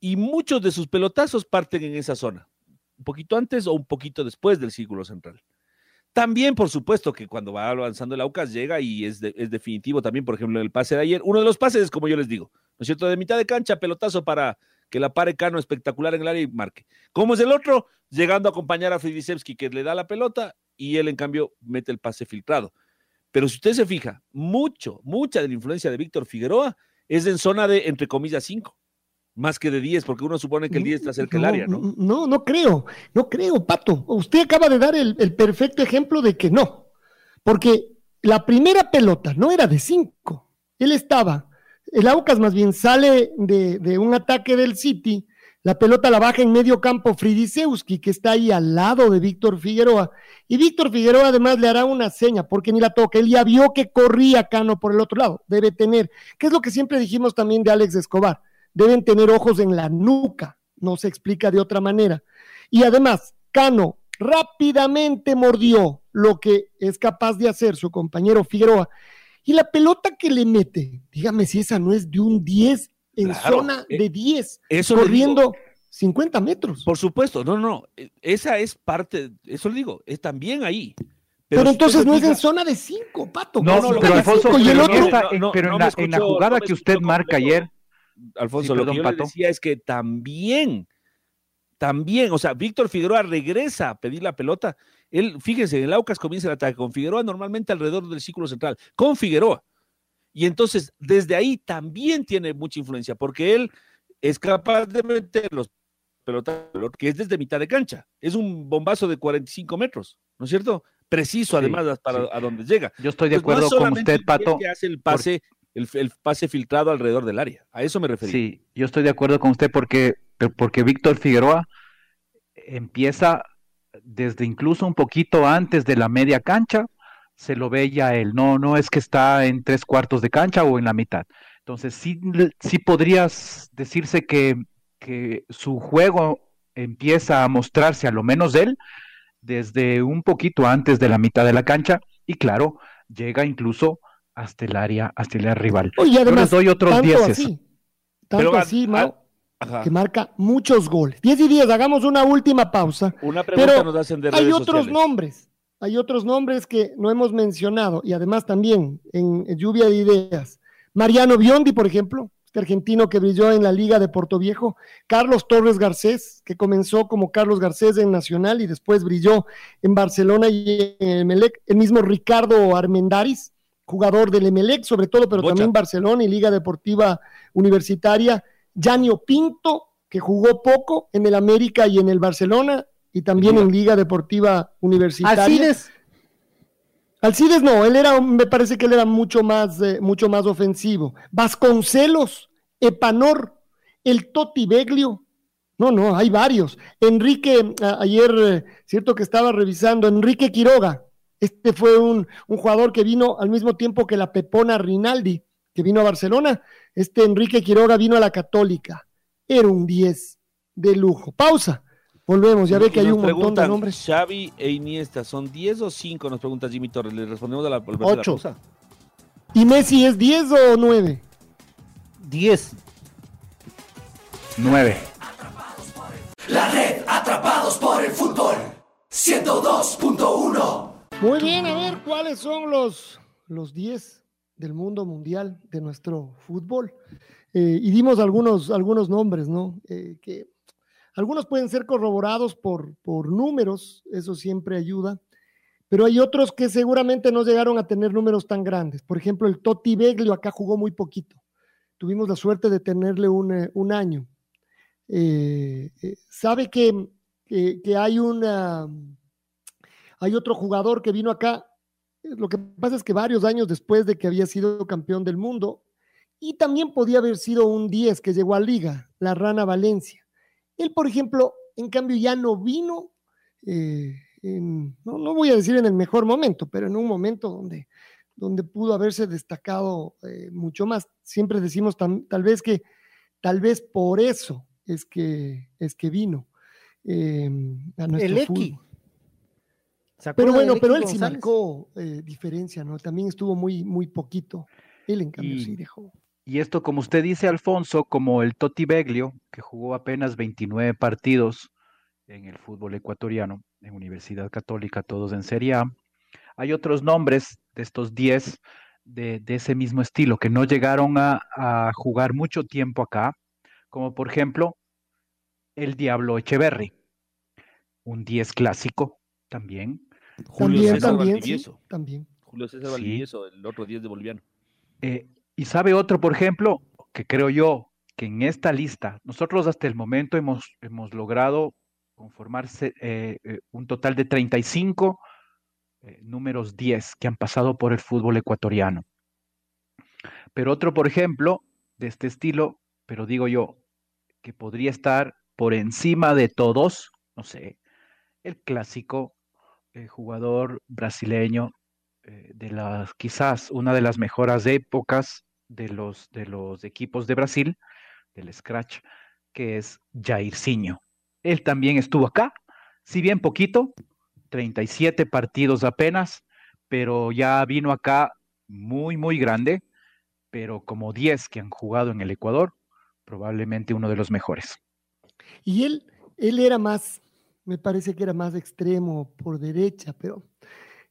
y muchos de sus pelotazos parten en esa zona, un poquito antes o un poquito después del círculo central. También, por supuesto, que cuando va avanzando el Aucas llega y es, es definitivo también, por ejemplo, en el pase de ayer. Uno de los pases, como yo les digo, ¿no es cierto? De mitad de cancha, pelotazo para que la pare Cano espectacular en el área y marque. ¿Cómo es el otro? Llegando a acompañar a Fridisevski que le da la pelota y él en cambio mete el pase filtrado. Pero si usted se fija, mucho, mucha de la influencia de Víctor Figueroa es en zona de, entre comillas, 5, más que de 10, porque uno supone que el 10 está cerca del área, ¿no? No, no creo, no creo, Pato. Usted acaba de dar el, perfecto ejemplo de que no, porque la primera pelota no era de 5, él estaba, el Aucas más bien sale de, de un ataque del City la pelota la baja en medio campo Fridisewski, que está ahí al lado de Víctor Figueroa. Y Víctor Figueroa además le hará una seña, porque ni la toca. Él ya vio que corría Cano por el otro lado. Debe tener, que es lo que siempre dijimos también de Alex Escobar. Deben tener ojos en la nuca. No se explica de otra manera. Y además, Cano rápidamente mordió lo que es capaz de hacer su compañero Figueroa. Y la pelota que le mete, dígame si esa no es de un 10 en zona eh, de 10, corriendo 50 metros. Por supuesto, no, no, e, esa es parte, eso le digo, es también ahí. Pero, entonces no es en zona de 5, Pato. No, no, pero Alfonso, pero, en, la, jugada que usted marca ayer, Alfonso, lo que yo decía es que también, también, o sea, Víctor Figueroa regresa a pedir la pelota. Él, fíjense, en el Aucas comienza el ataque con Figueroa normalmente alrededor del círculo central, con Figueroa. Y entonces, desde ahí también tiene mucha influencia, porque él es capaz de meter los pelotas, que es desde mitad de cancha. Es un bombazo de 45 metros, ¿no es cierto? Preciso, además, para a donde llega. Yo estoy de acuerdo con usted, Pato. Que hace el pase, el, pase filtrado alrededor del área. A eso me refería. Sí, yo estoy de acuerdo con usted porque, porque Víctor Figueroa empieza desde incluso un poquito antes de la media cancha se lo ve ya él, no, no es que está en tres cuartos de cancha o en la mitad. Entonces, sí, sí podrías decirse que, que su juego empieza a mostrarse, a lo menos él, desde un poquito antes de la mitad de la cancha y claro, llega incluso hasta el área, hasta el área rival. Y además, doy otros tanto Así, tanto así, que marca muchos goles. 10 y 10, hagamos una última pausa. Una pregunta nos hacen de Hay otros nombres hay otros nombres que no hemos mencionado y además también en, lluvia de ideas. Mariano Biondi, por ejemplo, este argentino que brilló en la Liga de Puerto Viejo. Carlos Torres Garcés, que comenzó como Carlos Garcés en Nacional y después brilló en Barcelona y en Emelec. El mismo Ricardo Armendaris, jugador del Emelec, sobre todo, pero también Barcelona y Liga Deportiva Universitaria. Yanio Pinto, que jugó poco en el América y en el Barcelona, y también en Liga Deportiva Universitaria. Alcides. Alcides no, él era, me parece que él era mucho más, eh, mucho más ofensivo. Vasconcelos, Epanor, el Toti Beglio. No, no, hay varios. Enrique, ayer, eh, cierto que estaba revisando, Enrique Quiroga. Este fue un, un, jugador que vino al mismo tiempo que la Pepona Rinaldi, que vino a Barcelona. Este Enrique Quiroga vino a la Católica. Era un 10 de lujo. Pausa. Volvemos, ya ve que hay un montón de nombres. Xavi e Iniesta, ¿son 10 o 5? Nos pregunta Jimmy Torres. Le respondemos a la 8. ¿Y Messi es 10 o 9? 10. 9. La red Atrapados por el Fútbol 102.1. Muy bien, a ver, ¿cuáles son los, los 10 del mundo mundial de nuestro fútbol? Eh, y dimos algunos, algunos nombres, ¿no? Eh, que algunos pueden ser corroborados por, por números, eso siempre ayuda, pero hay otros que seguramente no llegaron a tener números tan grandes. Por ejemplo, el Totti Beglio acá jugó muy poquito. Tuvimos la suerte de tenerle un, eh, año. Eh, eh, sabe que, que, hay una hay otro jugador que vino acá. Lo que pasa es que varios años después de que había sido campeón del mundo, y también podía haber sido un 10 que llegó a Liga, la Rana Valencia. Él, por ejemplo, en cambio ya no vino, eh, no, voy a decir en el mejor momento, pero en un momento donde, donde pudo haberse destacado eh, mucho más. Siempre decimos tal vez que, tal vez por eso es que, es que vino a nuestro el fútbol. Pero bueno, pero él sí marcó eh, diferencia, ¿no? También estuvo muy, muy poquito. Él, en cambio, sí dejó. Y esto, como usted dice, Alfonso, como el Toti Beglio, que jugó apenas 29 partidos en el fútbol ecuatoriano, en Universidad Católica, todos en Serie A. Hay otros nombres de estos 10 de, ese mismo estilo que no llegaron a, jugar mucho tiempo acá, como por ejemplo el Diablo Echeverry, un 10 clásico también. Julio también, César también, Valdivieso. sí, también. Julio César Sí. Valdivieso, el otro 10 de boliviano. Eh, y sabe otro, por ejemplo, que creo yo que en esta lista, nosotros hasta el momento hemos, hemos logrado conformarse eh, eh, un total de 35 eh, números 10 que han pasado por el fútbol ecuatoriano. Pero otro, por ejemplo, de este estilo, pero digo yo, que podría estar por encima de todos, no sé, el clásico eh, jugador brasileño eh, de las quizás una de las mejores épocas de los, de los equipos de Brasil, del Scratch, que es Jairzinho. Él también estuvo acá, si bien poquito, 37 partidos apenas, pero ya vino acá muy, muy grande, pero como 10 que han jugado en el Ecuador, probablemente uno de los mejores. Y él, él era más, me parece que era más extremo por derecha, pero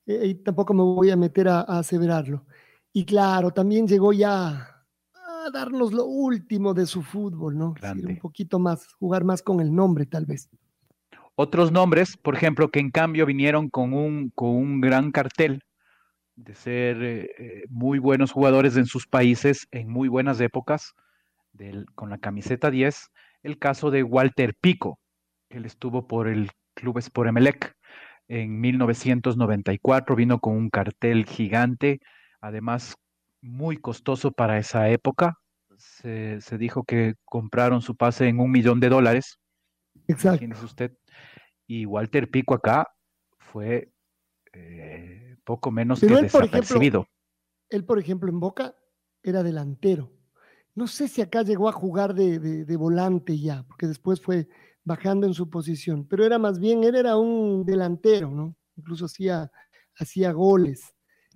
eh, tampoco me voy a meter a, a aseverarlo. Y claro, también llegó ya a darnos lo último de su fútbol, ¿no? Decir, un poquito más, jugar más con el nombre, tal vez. Otros nombres, por ejemplo, que en cambio vinieron con un, con un gran cartel de ser eh, eh, muy buenos jugadores en sus países en muy buenas épocas, del- con la camiseta 10, el caso de Walter Pico, él estuvo por el Club Sport Emelec en 1994, vino con un cartel gigante, además muy costoso para esa época. Se, se dijo que compraron su pase en un millón de dólares. Exacto. Imagínese usted. Y Walter Pico acá fue eh, poco menos Pero que él, por ejemplo, desapercibido. Él, por ejemplo, en Boca era delantero. No sé si acá llegó a jugar de, de- de volante ya, porque después fue bajando en su posición, pero era más bien, él era un delantero, ¿no? Incluso hacía, hacía goles.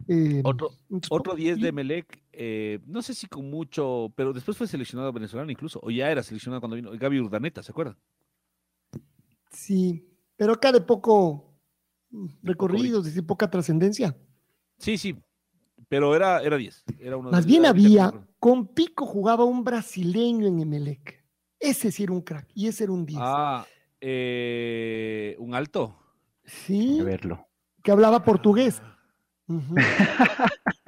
Eh, Otro, entonces, otro 10 de Melec, eh, no sé si con mucho, pero después fue seleccionado venezolano incluso, o ya era seleccionado cuando vino Gaby Urdaneta, ¿se acuerdan? Sí, pero acá de poco recorrido, de poca trascendencia. Sí, sí, pero era, era 10. Era uno de- Más bien era había, con Pico jugaba un brasileño en Emelec. Ese sí era un crack, y ese era un 10. Ah, eh, un alto. sí, A verlo. que hablaba portugués.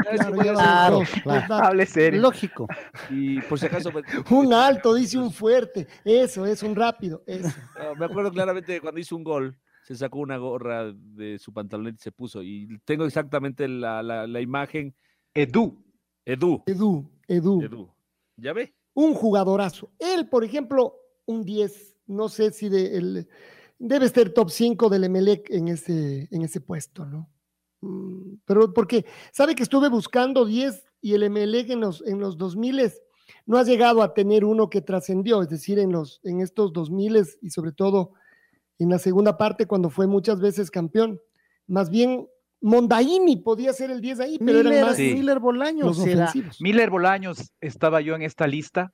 Claro, Claro, claro. los datos. Hable serio. Lógico. Y por si acaso, me- Un alto, dice un fuerte. Eso, es un rápido. Eso. ah, me acuerdo claramente de cuando hizo un gol, se sacó una gorra de su pantaloneta y se puso. Y tengo exactamente la, la- la imagen. Edu. Edu. Edu, Edu. Edu. ¿Ya ve? Un jugadorazo. Él, por ejemplo, un 10. No sé si de el- debe ser top 5 del Emelec en ese, en ese puesto, ¿no? Mm, Pero porque sabe que estuve buscando 10 y el Emelec en los, en los 2000 no ha llegado a tener uno que trascendió, es decir, en, los, en estos 2000 y sobre todo en la segunda parte cuando fue muchas veces campeón. Más bien, Mondaini podía ser el 10 ahí, pero eran Miller, más Sí. Miller Bolaños los era-. Miller Bolaños estaba yo en esta lista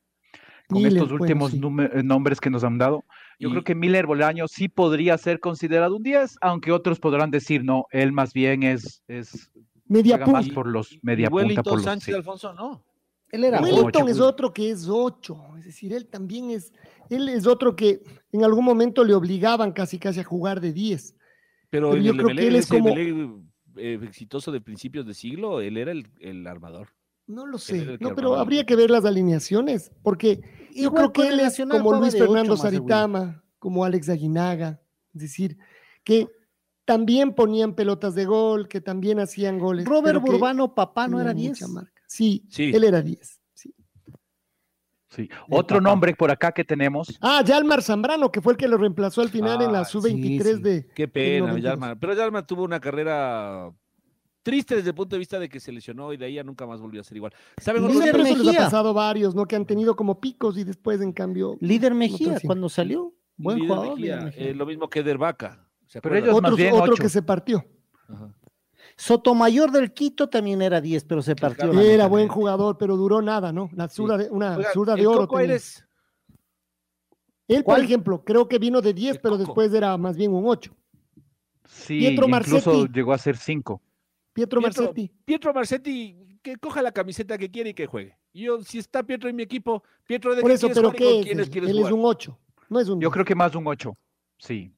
con Miller, estos bueno, últimos sí. eh, nombres que nos han dado. Yo Y- creo que Miller Bolaños sí podría ser considerado un 10, aunque otros podrán decir no, él más bien es, es Media juega más punta. por los Y media punta Wellington por los Sánchez sí. Alfonso, no. Él era Wellington es otro que es 8, es decir, él también es, él es otro que en algún momento le obligaban casi casi a jugar de 10. Pero, yo creo que él es como- eh, exitoso de principios de siglo, él era el, el armador. No lo sé, no, pero habría que ver las alineaciones, porque yo Igual creo que él es como Luis Fernando. Saritama, como Alex Aguinaga, es decir, que también ponían pelotas de gol, que también hacían goles. Robert Burbano, papá, no era mucha 10. marca. Sí, Sí. él era 10. Sí. Otro papá. nombre por acá que tenemos, Ah, Yalmar Zambrano, que fue el que lo reemplazó al final en la Ah, sub-23 sí, sí. de. Qué pena, 92. Yalma. Pero Yalma tuvo una carrera triste desde el punto de vista de que se lesionó y de ahí ya nunca más volvió a ser igual. ¿Saben otro Líder pero nombre? eso les ha Mejía. pasado varios, ¿no? Que han tenido como picos y después, en cambio. Líder Mejía, cuando salió. Buen Líder jugador. Mejía, Líder Mejía. eh, lo mismo que Dervaca. ¿se Pero ellos más Otros- bien otro ocho. que se partió. Ajá. Sotomayor del Quito también era 10, pero se partió. Era buen jugador, pero duró nada, ¿no? La zurda de, una Oiga, zurda de el oro. Tenía. Aires, Él, por ¿Cuál? ejemplo, creo que vino de 10, El pero después era más bien un 8. sí, Pietro incluso Marcetti. llegó a ser 5. Pietro, Pietro, Marcetti. Pietro Marcetti, que coja la camiseta que quiere y que juegue. Yo, si está Pietro en mi equipo, Pietro de Por qué eso, pero ¿qué es? Él, quieres Él es un 8. No es un Yo creo que más un 8, sí.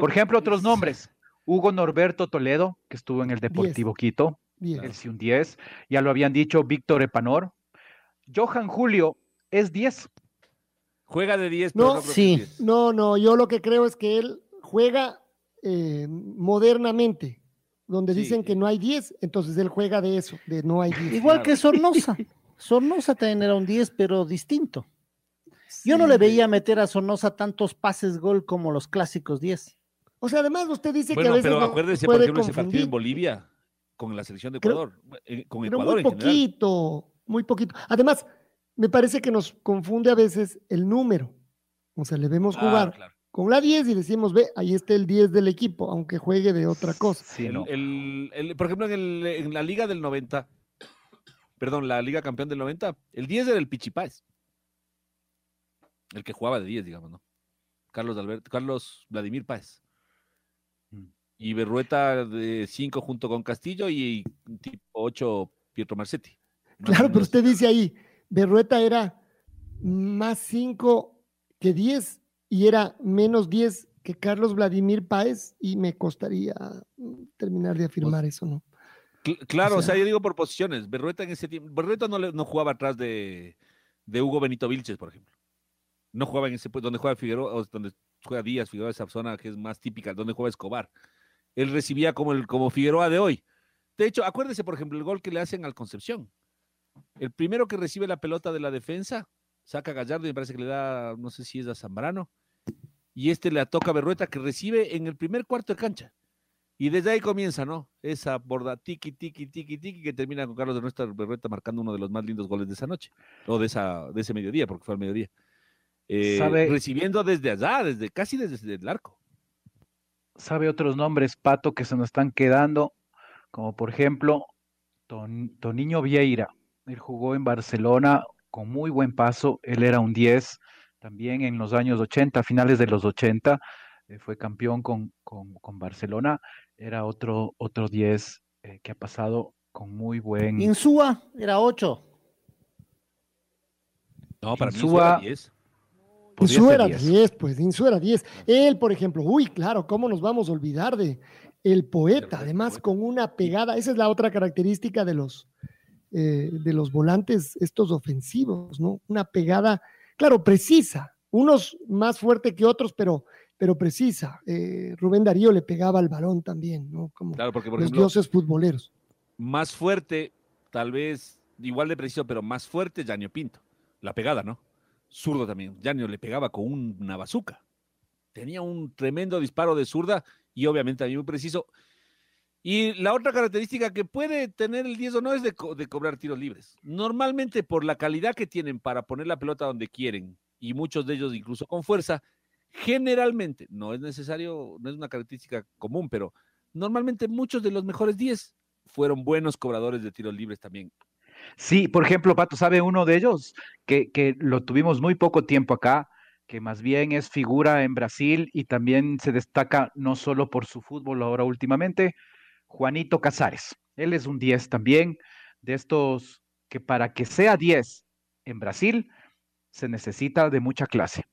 Por ejemplo, otros nombres. Hugo Norberto Toledo, que estuvo en el Deportivo Quito, el un 10. Ya lo habían dicho Víctor Epanor. Johan Julio es 10. Juega de 10, no, sí. No, no, yo lo que creo es que él juega eh, modernamente, donde dicen que no hay 10, entonces él juega de eso, de no hay 10. Igual que Sornosa. Sornosa también era un 10, pero distinto. Yo no le veía meter a Sornosa tantos pases gol como los clásicos 10. O sea, además usted dice que a veces pero acuérdese, por ejemplo, ese partido en Bolivia con la selección de Ecuador, eh, con Ecuador muy poquito, muy poquito. Además, me parece que nos confunde a veces el número. O sea, le vemos jugar con la 10 y decimos, ve, ahí está el 10 del equipo, aunque juegue de otra cosa. Sí, el, por ejemplo, en, la liga del 90, perdón, la liga campeón del 90, el 10 era el Pichipáez. El que jugaba de 10, digamos, ¿no? Carlos Alberto, Carlos Vladimir Páez. Y Berrueta de 5 junto con Castillo y tipo 8 Pietro Marcetti. Claro, pero usted dice ahí, Berrueta era más 5 que 10 y era menos 10 que Carlos Vladimir Páez y me costaría mm, terminar de afirmar pues eso, ¿no? claro, o sea, yo digo por posiciones. Berrueta en ese tiempo, Berrueta no, no jugaba atrás de, de, Hugo Benito Vilches, por ejemplo. No jugaba en ese puesto, donde juega Figueroa, o donde juega Díaz, Figueroa, esa zona que es más típica, donde juega Escobar. Él recibía como, el, como Figueroa de hoy. De hecho, acuérdese, por ejemplo, el gol que le hacen al Concepción. El primero que recibe la pelota de la defensa, saca a Gallardo y me parece que le da, no sé si es a Zambrano, y este le toca a Berrueta que recibe en el primer cuarto de cancha. Y desde ahí comienza, ¿no? Esa borda tiki, tiki, tiki, tiki, que termina con Carlos de nuestra Berrueta marcando uno de los más lindos goles de esa noche, o de, esa, de ese mediodía, porque fue al mediodía. Eh, recibiendo desde allá, desde casi desde el arco. ¿Sabe otros nombres, Pato, que se nos están quedando? Como por ejemplo, Toniño Vieira. Él jugó en Barcelona con muy buen paso. Él era un 10 también en los años 80, finales de los 80. Eh, fue campeón con, con, Barcelona. Era otro, otro 10 eh, que ha pasado con muy buen. Insúa era 8. No, para Insúa, mí 10. Insúa era 10, pues Insúa era 10. Él, por ejemplo, uy, claro, ¿cómo nos vamos a olvidar de el poeta? Además, con una pegada, esa es la otra característica de los, eh, de los volantes estos ofensivos, ¿no? Una pegada, claro, precisa, unos más fuerte que otros, pero, pero precisa. Eh, Rubén Darío le pegaba al balón también, ¿no? Como claro, porque, por los dioses futboleros. Más fuerte, tal vez igual de preciso, pero más fuerte, Janio Pinto. La pegada, ¿no? Zurdo también. Janio le pegaba con una bazuca. Tenía un tremendo disparo de zurda y obviamente también muy preciso. Y la otra característica que puede tener el 10 o no es de, cobrar tiros libres. Normalmente por la calidad que tienen para poner la pelota donde quieren, y muchos de ellos incluso con fuerza, generalmente, no es necesario, no es una característica común, pero normalmente muchos de los mejores 10 fueron buenos cobradores de tiros libres también. Sí, por ejemplo, Pato, ¿sabe uno de ellos? Que, que lo tuvimos muy poco tiempo acá, que más bien es figura en Brasil y también se destaca no solo por su fútbol ahora últimamente, Juanito Casares. Él es un 10 también, de estos que para que sea 10 en Brasil se necesita de mucha clase.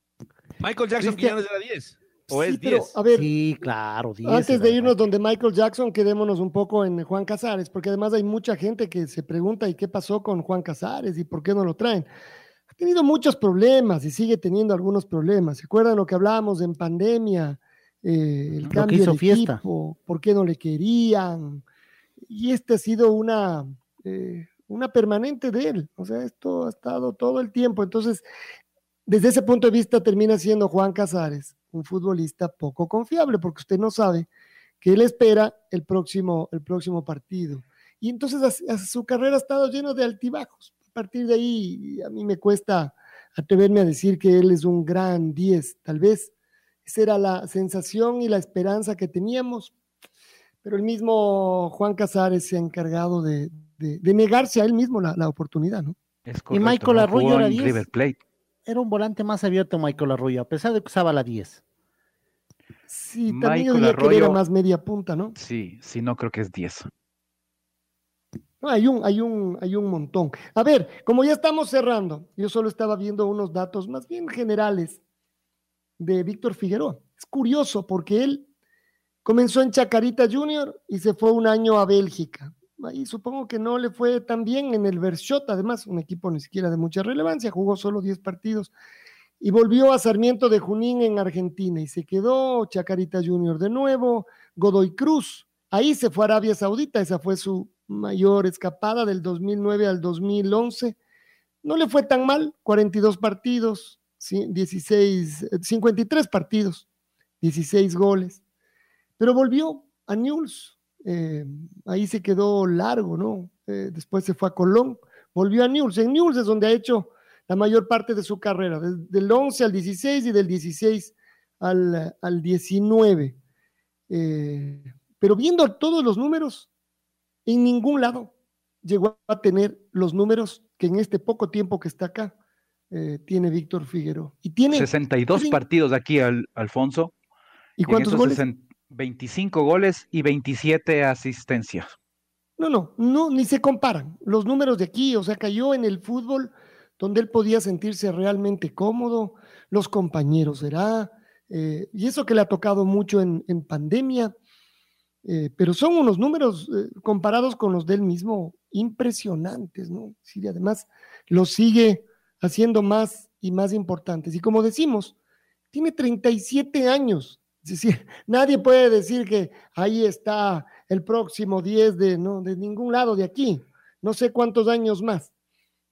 Michael Jackson ya no era 10. ¿O es 10? a ver, sí, claro. 10 antes de irnos donde Michael Jackson, quedémonos un poco en Juan Casares, porque además hay mucha gente que se pregunta ¿y qué pasó con Juan Casares y por qué no lo traen? Ha tenido muchos problemas y sigue teniendo algunos problemas. ¿Se acuerdan lo que hablábamos en pandemia? Eh, el cambio de fiesta. equipo, por qué no le querían. Y este ha sido una, eh, una permanente de él. O sea, esto ha estado todo el tiempo. Entonces, desde ese punto de vista termina siendo Juan Casares un futbolista poco confiable, porque usted no sabe que él espera el próximo, el próximo partido. Y entonces su carrera ha estado llena de altibajos. A partir de ahí, a mí me cuesta atreverme a decir que él es un gran 10. Tal vez esa era la sensación y la esperanza que teníamos, pero el mismo Juan Casares se ha encargado de, negarse a él mismo la, oportunidad, ¿no? y Michael Arroyo era 10. Era un volante más abierto Michael Arroyo, a pesar de que usaba la 10. Sí, también Michael Arroyo, que era más media punta, ¿no? Sí, sí, no creo que es 10. hay, un, hay, un, hay un montón. A ver, como ya estamos cerrando, yo solo estaba viendo unos datos más bien generales de Víctor Figueroa. Es curioso porque él comenzó en Chacarita Junior y se fue un año a Bélgica. Ahí supongo que no le fue tan bien en el Berchot, además, un equipo ni siquiera de mucha relevancia, jugó solo 10 partidos y volvió a Sarmiento de Junín en Argentina y se quedó Chacarita Junior de nuevo, Godoy Cruz, ahí se fue a Arabia Saudita, esa fue su mayor escapada del 2009 al 2011. No le fue tan mal, 42 partidos, 16, 53 partidos, 16 goles, pero volvió a Newell's, eh, ahí se quedó largo, ¿no? Eh, después se fue a Colón, volvió a Newell's. En Newell's es donde ha hecho la mayor parte de su carrera, del 11 al 16 y del 16 al, al 19. Eh, pero viendo todos los números, en ningún lado llegó a tener los números que en este poco tiempo que está acá tiene Víctor Figueroa. Y tiene 62 partidos aquí, al, Alfonso. ¿Y cuántos goles? 25 goles y 27 asistencias. No, no, no, ni se comparan los números de aquí. O sea, cayó en el fútbol donde él podía sentirse realmente cómodo, los compañeros será, eh, y eso que le ha tocado mucho en, pandemia, eh, pero son unos números eh, comparados con los del mismo impresionantes, ¿no? Sí, además los sigue haciendo más y más importantes. Y como decimos, tiene 37 años nadie puede decir que ahí está el próximo 10 de, ¿no? de ningún lado de aquí. No sé cuántos años más,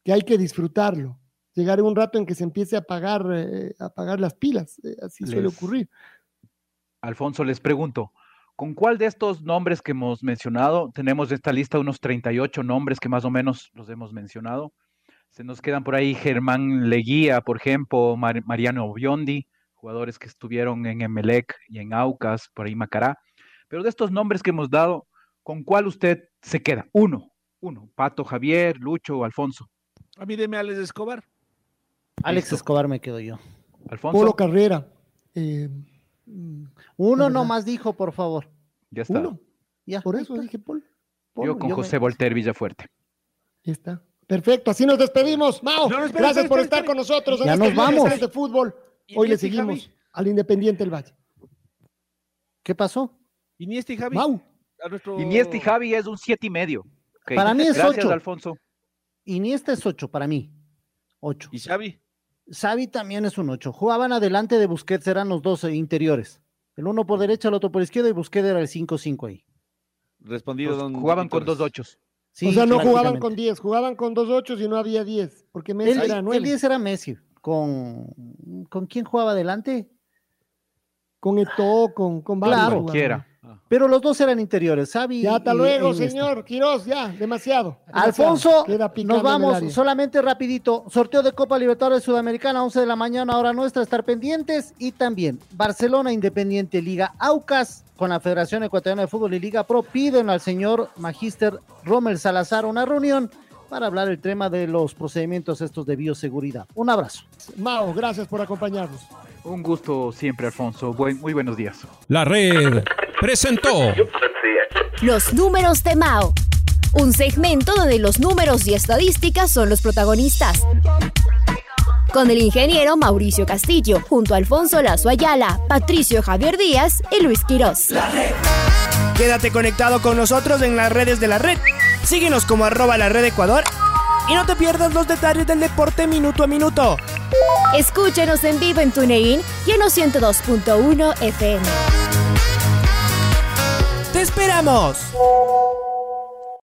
que hay que disfrutarlo. Llegar un rato en que se empiece a apagar, eh, las pilas, eh, así suele ocurrir. Alfonso, les pregunto, ¿con cuál de estos nombres que hemos mencionado, tenemos esta lista unos 38 nombres que más o menos los hemos mencionado? Se nos quedan por ahí Germán Leguía, por ejemplo, Mariano Biondi, jugadores que estuvieron en Emelec y en Aucas, por ahí Macará. Pero de estos nombres que hemos dado, ¿con cuál usted se queda? Uno, uno. Pato, Javier, Lucho o Alfonso. A mí deme Alex Escobar. Alex Escobar me quedo yo. Alfonso. Polo Carrera. Eh, uno nomás dijo, por favor. Ya está. Uno. Ya. Por eso dije Polo. Yo con José Volter Villafuerte. Ya está. Perfecto, así nos despedimos. Mao, gracias por estar con nosotros en ya este nos vamos. de fútbol. Hoy le seguimos al Independiente del Valle. ¿Qué pasó? Iniesta y Javi. Mau. Iniesta y Javi es un siete y medio. Para mí es Gracias, ocho. Alfonso. Iniesta es ocho para mí. Ocho. ¿Y Xavi? Xavi también es un ocho. Jugaban adelante de Busquets, eran los dos interiores. El uno por derecha, el otro por izquierda y Busquets era el 5-5 ahí. Respondido, don Jugaban con dos ochos. o sea, no jugaban con diez, jugaban con dos ochos y no había diez, porque Messi era nueve. El diez era Messi con ¿con quién jugaba adelante? Con Eto, con, con Claro, Pero los dos eran interiores, Xavi. Ya, hasta luego, señor Quiroz, ya, demasiado. Alfonso, nos vamos solamente rapidito. Sorteo de Copa Libertadores Sudamericana, 11 de la mañana, hora nuestra, estar pendientes. Y también Barcelona Independiente Liga Aucas con la Federación Ecuatoriana de Fútbol y Liga Pro piden al señor Magister Rommel Salazar una reunión para hablar el tema de los procedimientos estos de bioseguridad. Un abrazo. Mao, gracias por acompañarnos. Un gusto siempre, Alfonso. muy buenos días. La red presentó Los números de Mao. Un segmento donde los números y estadísticas son los protagonistas. Con el ingeniero Mauricio Castillo, junto a Alfonso Lazo Ayala, Patricio Javier Díaz y Luis Quirós. La red. Quédate conectado con nosotros en las redes de la red Síguenos como arroba la red Ecuador y no te pierdas los detalles del deporte minuto a minuto. Escúchanos en vivo en TuneIn y en 102.1 FM. ¡Te esperamos!